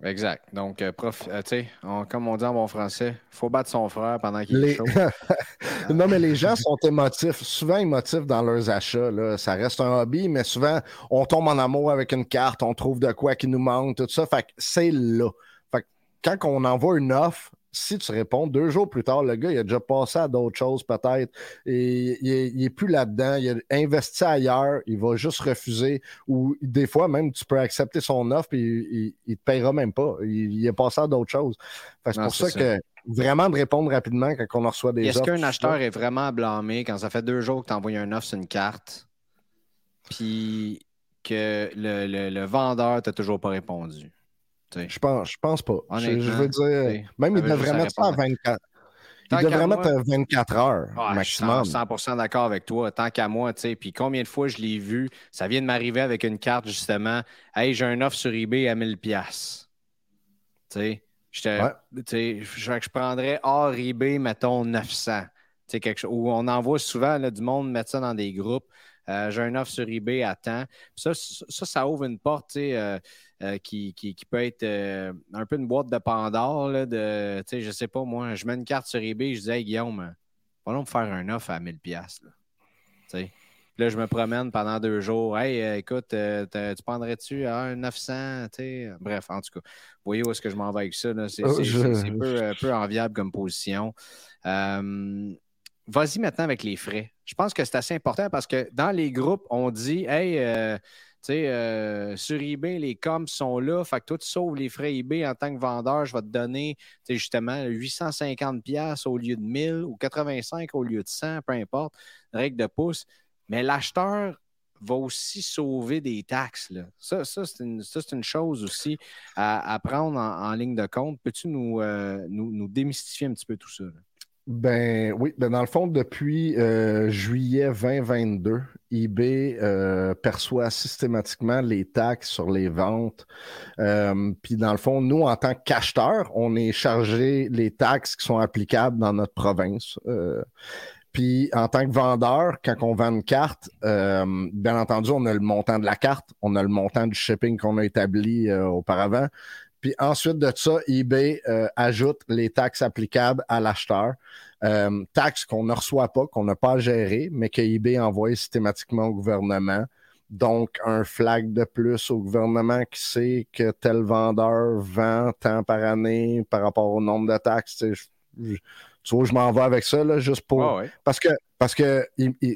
Speaker 1: Exact. Donc, euh, prof, euh, tu sais, comme on dit en bon français, il faut battre son frère pendant qu'il est chaud. <laughs>
Speaker 3: non, mais les gens sont émotifs, souvent émotifs dans leurs achats. Là. Ça reste un hobby, mais souvent, on tombe en amour avec une carte, on trouve de quoi qui nous manque, tout ça. Fait que c'est là. Fait que quand on envoie une offre, si tu réponds deux jours plus tard, le gars, il a déjà passé à d'autres choses peut-être. Et il n'est plus là-dedans. Il a investi ailleurs. Il va juste refuser. Ou des fois, même, tu peux accepter son offre et il ne te payera même pas. Il, est passé à d'autres choses. C'est pour ça, que vraiment de répondre rapidement quand on reçoit des. Est-ce
Speaker 1: qu'un acheteur est vraiment blâmé quand ça fait deux jours que tu envoies un offre sur une carte, puis que le, le, le vendeur t'a toujours pas répondu?
Speaker 3: Je pense, je pense pas. Je, veux dire, même il devrait mettre ça à 24. Il devrait mettre 24 heures maximum.
Speaker 1: Je suis 100% d'accord avec toi. Tant qu'à moi, tu sais. Puis combien de fois je l'ai vu, ça vient de m'arriver avec une carte, justement. Hey, j'ai un offre sur eBay à 1000$. Tu sais, je, je prendrais hors eBay, mettons 900. Quelque chose, où on envoie souvent là, du monde mettre ça dans des groupes. Euh, j'ai un offre sur eBay à temps. Ça, ça, ça, ouvre une porte. Euh, euh, qui, peut être euh, un peu une boîte de Pandore. Là, de, je sais pas, moi, je mets une carte sur eBay, je dis Hey Guillaume, va me faire un offre à 1000$. Là. là, je me promène pendant deux jours. Hey, euh, écoute, tu prendrais-tu un 900? Bref, en tout cas, vous voyez où est-ce que je m'en vais avec ça. C'est oh, peu, <laughs> peu, enviable comme position. Vas-y maintenant avec les frais. Je pense que c'est assez important parce que dans les groupes, on dit Hey, euh, sur eBay, les coms sont là. Fait que toi, tu sauves les frais eBay en tant que vendeur. Je vais te donner justement 850$ au lieu de 1000 ou 85 au lieu de 100, peu importe, règle de pouce. Mais l'acheteur va aussi sauver des taxes. Ça, c'est une, chose aussi à, prendre en, ligne de compte. Peux-tu euh, nous, nous, démystifier un petit peu tout ça?
Speaker 3: Ben oui, ben dans le fond, depuis euh, juillet 2022, eBay euh, perçoit systématiquement les taxes sur les ventes. Euh, puis dans le fond, nous, en tant qu'acheteurs, on est chargé les taxes qui sont applicables dans notre province. puis en tant que vendeur, quand on vend une carte, bien entendu, on a le montant de la carte, on a le montant du shipping qu'on a établi auparavant. Puis ensuite de ça, eBay euh, ajoute les taxes applicables à l'acheteur. Euh, taxes qu'on ne reçoit pas, qu'on n'a pas à gérer, mais que eBay envoie systématiquement au gouvernement. Donc, un flag de plus au gouvernement qui sait que tel vendeur vend tant par année par rapport au nombre de taxes. Tu vois, je m'en vais avec ça, là, juste pour. Parce que, parce que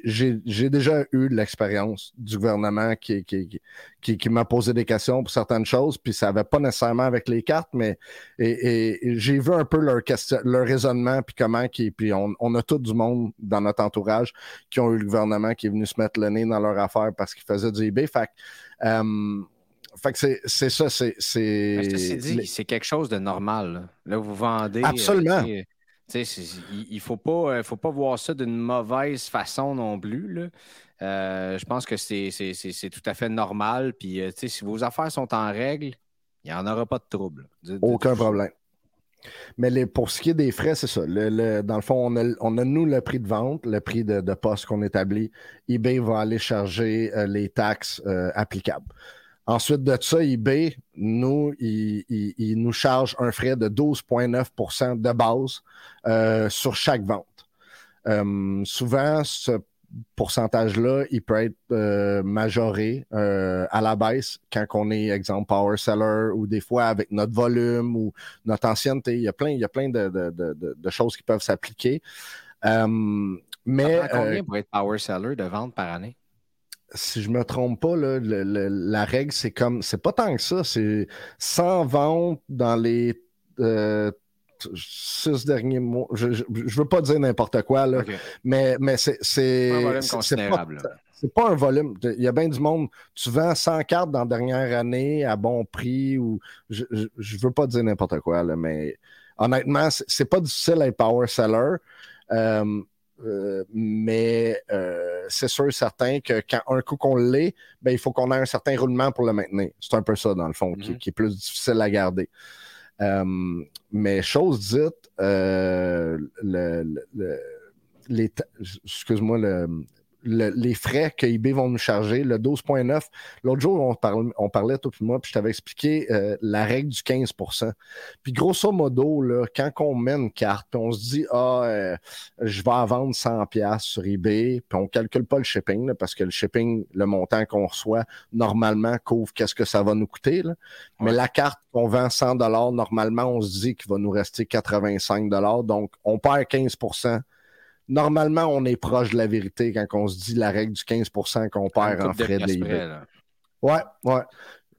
Speaker 3: j'ai déjà eu de l'expérience du gouvernement qui, qui, qui, qui m'a posé des questions pour certaines choses, puis ça n'avait pas nécessairement avec les cartes, mais et, j'ai vu un peu leur, question, leur raisonnement, puis comment, qui, puis on, on, a tout du monde dans notre entourage qui ont eu le gouvernement qui est venu se mettre le nez dans leur affaire parce qu'ils faisaient du eBay. Fait euh, fait que c'est ça, c'est.
Speaker 1: C'est quelque chose de normal. Là, vous vendez. Euh,
Speaker 3: Absolument
Speaker 1: il ne faut pas, euh, faut pas voir ça d'une mauvaise façon non plus. Euh, je pense que c'est tout à fait normal. Puis, euh, si vos affaires sont en règle, il n'y en aura pas de trouble.
Speaker 3: Aucun problème. Mais pour ce qui est des frais, c'est ça. dans le fond, on a, nous le prix de vente, le prix de, poste qu'on établit. eBay va aller charger les taxes applicables. Ensuite de ça, eBay, nous, il, nous charge un frais de 12,9% de base euh, sur chaque vente. Euh, souvent, ce pourcentage-là, il peut être euh, majoré à la baisse quand on est, exemple, power seller ou des fois avec notre volume ou notre ancienneté. Il y a plein, il y a plein de, choses qui peuvent s'appliquer. Mais,
Speaker 1: combien pour être power seller de vente par année?
Speaker 3: Si je me trompe pas, la règle, c'est comme. C'est pas tant que ça. C'est 100 ventes dans les euh, six derniers mois. Je, ne veux pas dire n'importe quoi, là, mais, mais c'est.
Speaker 1: Un.
Speaker 3: C'est pas un volume. Il y a bien du monde. Tu vends 100 cartes dans la dernière année à bon prix ou. Je, je, veux pas dire n'importe quoi, là, mais honnêtement, c'est pas difficile à être power seller. Euh, euh, mais euh, c'est sûr et certain que quand un coup qu'on l'est, ben, il faut qu'on ait un certain roulement pour le maintenir. C'est un peu ça, dans le fond, qui, mm-hmm. est plus difficile à garder. Euh, mais chose dite, le, excuse-moi, le, les frais que eBay vont nous charger, le 12,9. L'autre jour, on, on parlait, toi et moi, puis je t'avais expliqué euh, la règle du 15% Puis grosso modo, là, quand on met une carte, puis on se dit, ah, euh, je vais en vendre 100$ sur eBay, puis on ne calcule pas le shipping, parce que le shipping, le montant qu'on reçoit, normalement, couvre qu'est-ce que ça va nous coûter. Mais la carte qu'on vend 100$, normalement, on se dit qu'il va nous rester 85$. Donc, on perd 15 normalement, on est proche de la vérité quand on se dit la règle du 15% qu'on perd en frais de Ouais, ouais.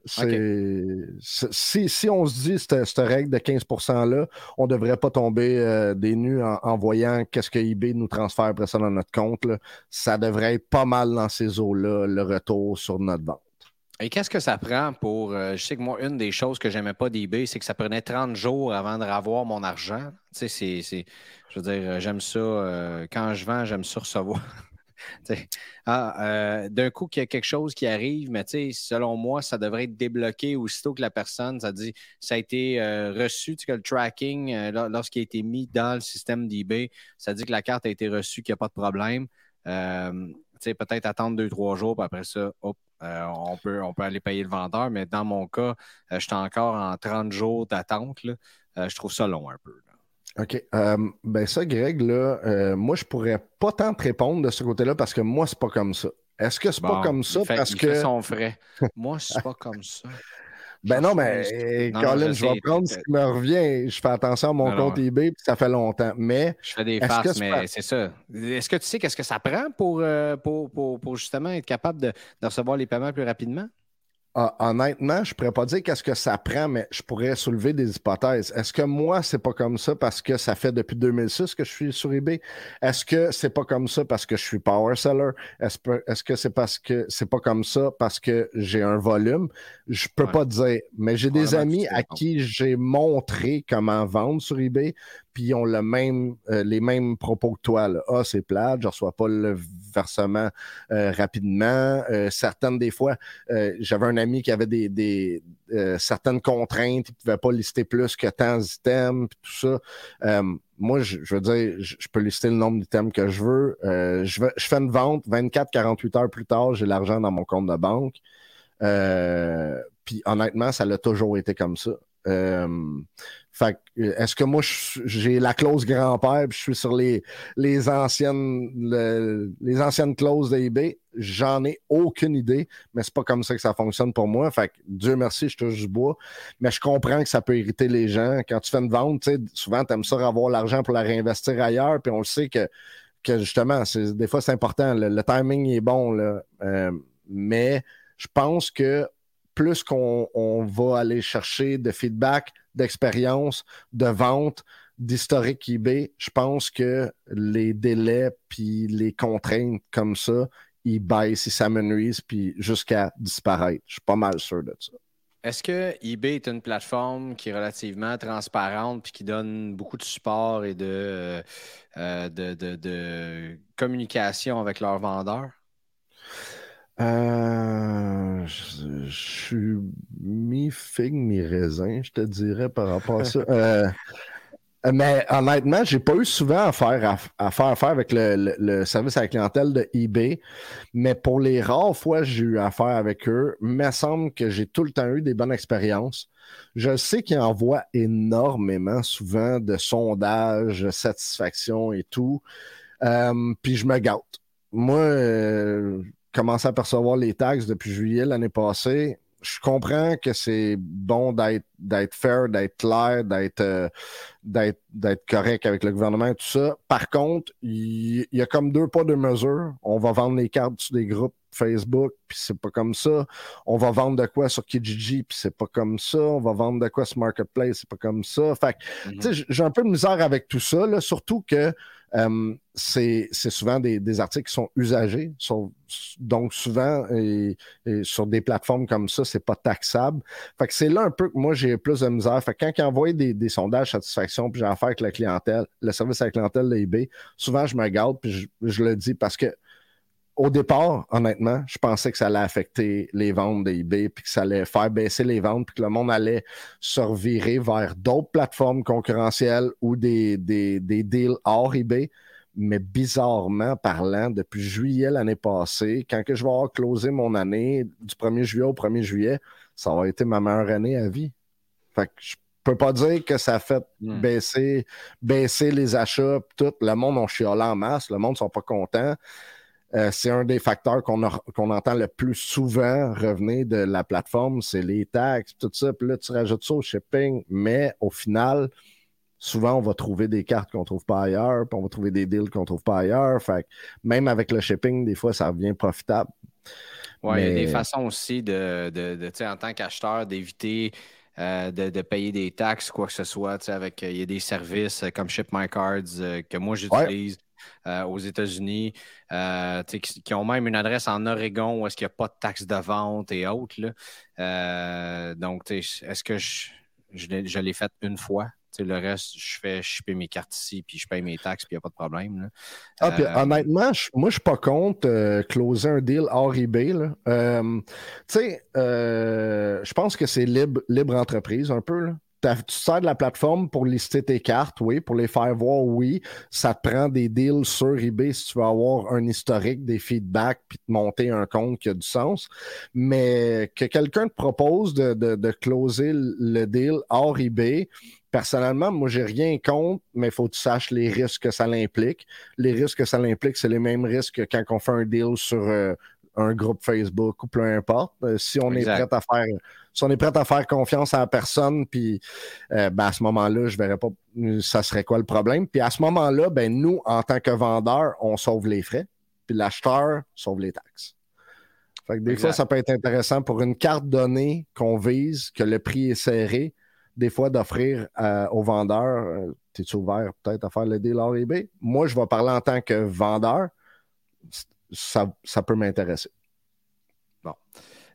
Speaker 3: Si, si, on se dit cette, cette règle de 15 %-là, on ne devrait pas tomber euh, des nues en, voyant qu'est-ce que eBay nous transfère après ça dans notre compte. Ça devrait être pas mal dans ces eaux-là, le retour sur notre vente.
Speaker 1: Et qu'est-ce que ça prend pour. Euh, je sais que moi, une des choses que j'aimais pas d'eBay, c'est que ça prenait 30 jours avant de revoir mon argent. Tu sais, c'est. Je veux dire, j'aime ça. Euh, quand je vends, j'aime ça recevoir. <laughs> ah, euh, d'un coup, qu'il y a quelque chose qui arrive, mais selon moi, ça devrait être débloqué aussitôt que la personne, ça dit, ça a été reçu, tu sais, que le tracking, lorsqu'il a été mis dans le système d'eBay, ça dit que la carte a été reçue, qu'il n'y a pas de problème. peut-être attendre deux, trois jours, puis après ça, hop, euh, on, peut, on peut aller payer le vendeur, mais dans mon cas, euh, je suis encore en 30 jours d'attente. Euh, je trouve ça long un peu.
Speaker 3: OK. ben ça, Greg, là, moi, je pourrais pas tant te répondre de ce côté-là parce que moi, c'est pas comme ça. Est-ce que c'est pas comme ça parce que.
Speaker 1: Fait son frais. moi, c'est pas comme ça. <laughs>
Speaker 3: Ben non, mais Colin, je, vais prendre ce qui me revient. Je fais attention à mon compte eBay, puis ça fait longtemps. Mais.
Speaker 1: Je fais des farces, mais c'est ça. Est-ce que tu sais qu'est-ce que ça prend pour, euh, pour, pour, pour, justement être capable de, de recevoir les paiements plus rapidement?
Speaker 3: Ah, honnêtement, je ne pourrais pas dire qu'est-ce que ça prend, mais je pourrais soulever des hypothèses. Est-ce que moi, c'est pas comme ça parce que ça fait depuis 2006 que je suis sur eBay? Est-ce que c'est pas comme ça parce que je suis power seller? Est-ce que c'est parce que c'est pas comme ça parce que j'ai un volume? Je peux pas dire, mais j'ai des amis à qui j'ai montré comment vendre sur eBay, puis ils ont le même, euh, les mêmes propos que toi. Là. Ah, c'est plate, je ne reçois pas le versement euh, rapidement. Euh, certaines des fois, j'avais un ami qui avait des, certaines contraintes, il ne pouvait pas lister plus que tant d'items, tout ça. moi, je, veux dire, je, peux lister le nombre d'items que je veux. je fais une vente, 24-48 heures plus tard, j'ai l'argent dans mon compte de banque. puis honnêtement, ça l'a toujours été comme ça. Fait euh, est-ce que moi, j'ai la clause grand-père je suis sur les, les, anciennes, les anciennes clauses d'eBay? J'en ai aucune idée, mais c'est pas comme ça que ça fonctionne pour moi. Fait que Dieu merci, je touche du bois. Mais je comprends que ça peut irriter les gens. Quand tu fais une vente, souvent, tu aimes ça avoir l'argent pour la réinvestir ailleurs, puis on le sait que, que justement, des fois, c'est important. Le, timing est bon, là. Euh, mais je pense que plus qu'on va aller chercher de feedback, d'expérience, de vente, d'historique eBay, je pense que les délais puis les contraintes comme ça, ils baissent, ils s'amenuisent puis jusqu'à disparaître. Je suis pas mal sûr de ça.
Speaker 1: Est-ce que eBay est une plateforme qui est relativement transparente puis qui donne beaucoup de support et de, euh, de communication avec leurs vendeurs?
Speaker 3: Euh, je, suis mi-figue, mi-raisin, je te dirais, par rapport à ça. <laughs> Euh, mais honnêtement, j'ai pas eu souvent à faire, à, faire affaire avec le, service à la clientèle de eBay. Mais pour les rares fois que j'ai eu affaire avec eux, il me semble que j'ai tout le temps eu des bonnes expériences. Je sais qu'ils envoient énormément souvent de sondages, de satisfaction et tout. Euh, puis je me gâte. Moi, commencé à percevoir les taxes depuis juillet l'année passée. je comprends que c'est bon d'être fair, d'être clair, euh, d'être correct avec le gouvernement et tout ça. Par contre, il y, a comme deux pas de mesure. On va vendre les cartes sur des groupes Facebook, puis c'est pas comme ça. On va vendre de quoi sur Kijiji, puis c'est pas comme ça. On va vendre de quoi sur Marketplace, c'est pas comme ça. Fait mm-hmm. j'ai un peu de misère avec tout ça, là, surtout que euh, c'est souvent des, articles qui sont usagés. donc, souvent, et, sur des plateformes comme ça, c'est pas taxable. Fait que c'est là un peu que moi, j'ai plus de misère. Fait que quand ils envoient des, des sondages satisfaction, puis j'ai affaire avec la clientèle, le service à la clientèle de eBay, souvent, je me garde, puis je le dis parce que au départ, honnêtement, je pensais que ça allait affecter les ventes d'eBay, puis que ça allait faire baisser les ventes, puis que le monde allait se revirer vers d'autres plateformes concurrentielles ou des, des, des deals hors eBay. Mais bizarrement parlant, depuis juillet l'année passée, quand que je vais avoir closé mon année du 1er juillet au 1er juillet, ça va été ma meilleure année à vie. Fait que je peux pas dire que ça a fait hmm. baisser, baisser les achats, tout. Le monde on chialé en masse, le monde sont pas contents. Euh, c'est un des facteurs qu'on entend le plus souvent revenir de la plateforme, c'est les taxes, tout ça. Puis là, tu rajoutes ça au shipping, mais au final, souvent, on va trouver des cartes qu'on ne trouve pas ailleurs, puis on va trouver des deals qu'on ne trouve pas ailleurs. Fait même avec le shipping, des fois, ça devient profitable.
Speaker 1: Oui, il y a des façons aussi de, de, en tant qu'acheteur, d'éviter euh, de, payer des taxes, quoi que ce soit. Avec, il y a des services comme Ship My Cards euh, que moi j'utilise. Euh, aux États-Unis, euh, qui, ont même une adresse en Oregon où est-ce qu'il n'y a pas de taxes de vente et autres. Euh, donc, est-ce que je, je l'ai fait une fois? le reste, je fais shipper mes cartes ici, puis je paye mes taxes, puis il n'y a pas de problème.
Speaker 3: Ah, honnêtement, moi, je ne suis pas contre closer un deal hors eBay. tu sais, je pense que c'est libre, libre entreprise un peu. Là tu sers de la plateforme pour lister tes cartes, oui, pour les faire voir, oui. Ça te prend des deals sur eBay si tu veux avoir un historique, des feedbacks, puis te monter un compte qui a du sens. Mais que quelqu'un te propose de, de, closer le deal hors eBay, personnellement, moi, j'ai rien contre, mais il faut que tu saches les risques que ça l'implique. Les risques que ça l'implique, c'est les mêmes risques que quand on fait un deal sur euh, un groupe Facebook ou peu importe. Euh, si on est prêt à faire si on est prêt à faire confiance à la personne, puis euh, ben, à ce moment-là, je verrais pas ça serait quoi le problème. Puis à ce moment-là, ben, nous, en tant que vendeur, on sauve les frais, puis l'acheteur sauve les taxes. Fait que des fois, ça peut être intéressant pour une carte donnée qu'on vise, que le prix est serré, des fois d'offrir euh, au vendeur, euh, es-tu ouvert peut-être à faire le deal hors eBay? Moi, je vais parler en tant que vendeur, ça, ça peut m'intéresser.
Speaker 1: Bon.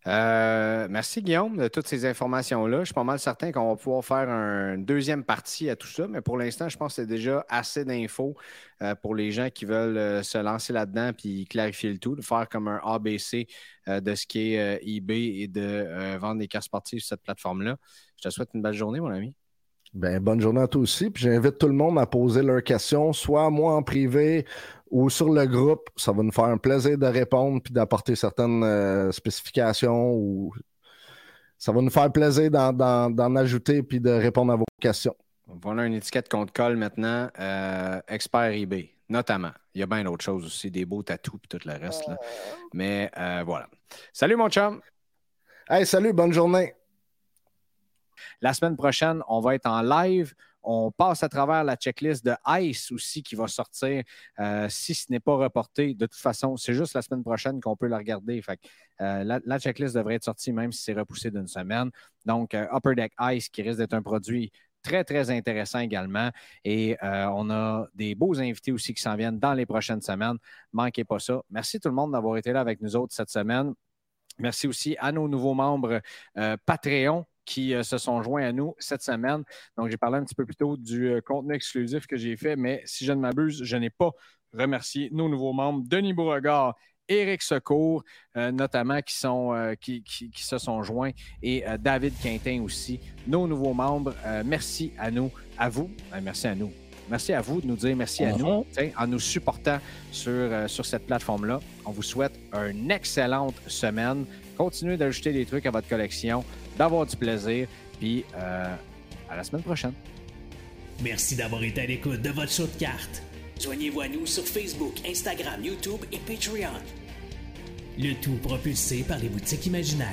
Speaker 1: Euh, merci Guillaume de toutes ces informations-là. Je suis pas mal certain qu'on va pouvoir faire une deuxième partie à tout ça, mais pour l'instant, je pense que c'est déjà assez d'infos euh, pour les gens qui veulent euh, se lancer là-dedans puis clarifier le tout, de faire comme un ABC de ce qui est eBay et de vendre des cartes sportives sur cette plateforme-là. Je te souhaite une belle journée, mon ami.
Speaker 3: Ben, bonne journée à toi aussi. Puis j'invite tout le monde à poser leurs questions, soit moi en privé ou sur le groupe. Ça va nous faire un plaisir de répondre puis d'apporter certaines euh, spécifications ou ça va nous faire plaisir d'en ajouter puis de répondre à vos questions.
Speaker 1: Voilà une étiquette qu'on te colle maintenant, euh, expert eBay, notamment. Il y a bien d'autres choses aussi, des beaux tatous et tout le reste. Mais euh, voilà. Salut mon chum.
Speaker 3: Hey, salut, bonne journée.
Speaker 1: La semaine prochaine, on va être en live. On passe à travers la checklist de ICE aussi qui va sortir euh, si ce n'est pas reporté. De toute façon, c'est juste la semaine prochaine qu'on peut la regarder. Euh, la, checklist devrait être sortie même si c'est repoussé d'une semaine. Donc, euh, Upper Deck Ice qui risque d'être un produit très, très intéressant également. Et on a des beaux invités aussi qui s'en viennent dans les prochaines semaines. Manquez pas ça. Merci tout le monde d'avoir été là avec nous autres cette semaine. Merci aussi à nos nouveaux membres Patreon qui euh, se sont joints à nous cette semaine. Donc, j'ai parlé un petit peu plus tôt du euh, contenu exclusif que j'ai fait, mais si je ne m'abuse, je n'ai pas remercié nos nouveaux membres, Denis Beauregard Éric Secours, euh, notamment, qui, sont, qui, se sont joints, et David Quintin aussi, nos nouveaux membres. merci à nous, à vous. merci à nous. Merci à vous de nous dire merci à nous en nous supportant sur, sur cette plateforme-là. On vous souhaite une excellente semaine. Continuez d'ajouter des trucs à votre collection d'avoir du plaisir. Puis euh, à la semaine prochaine.
Speaker 4: Merci d'avoir été à l'écoute de votre show de cartes. Joignez-vous à nous sur Facebook, Instagram, YouTube et Patreon. Le tout propulsé par les boutiques imaginaires.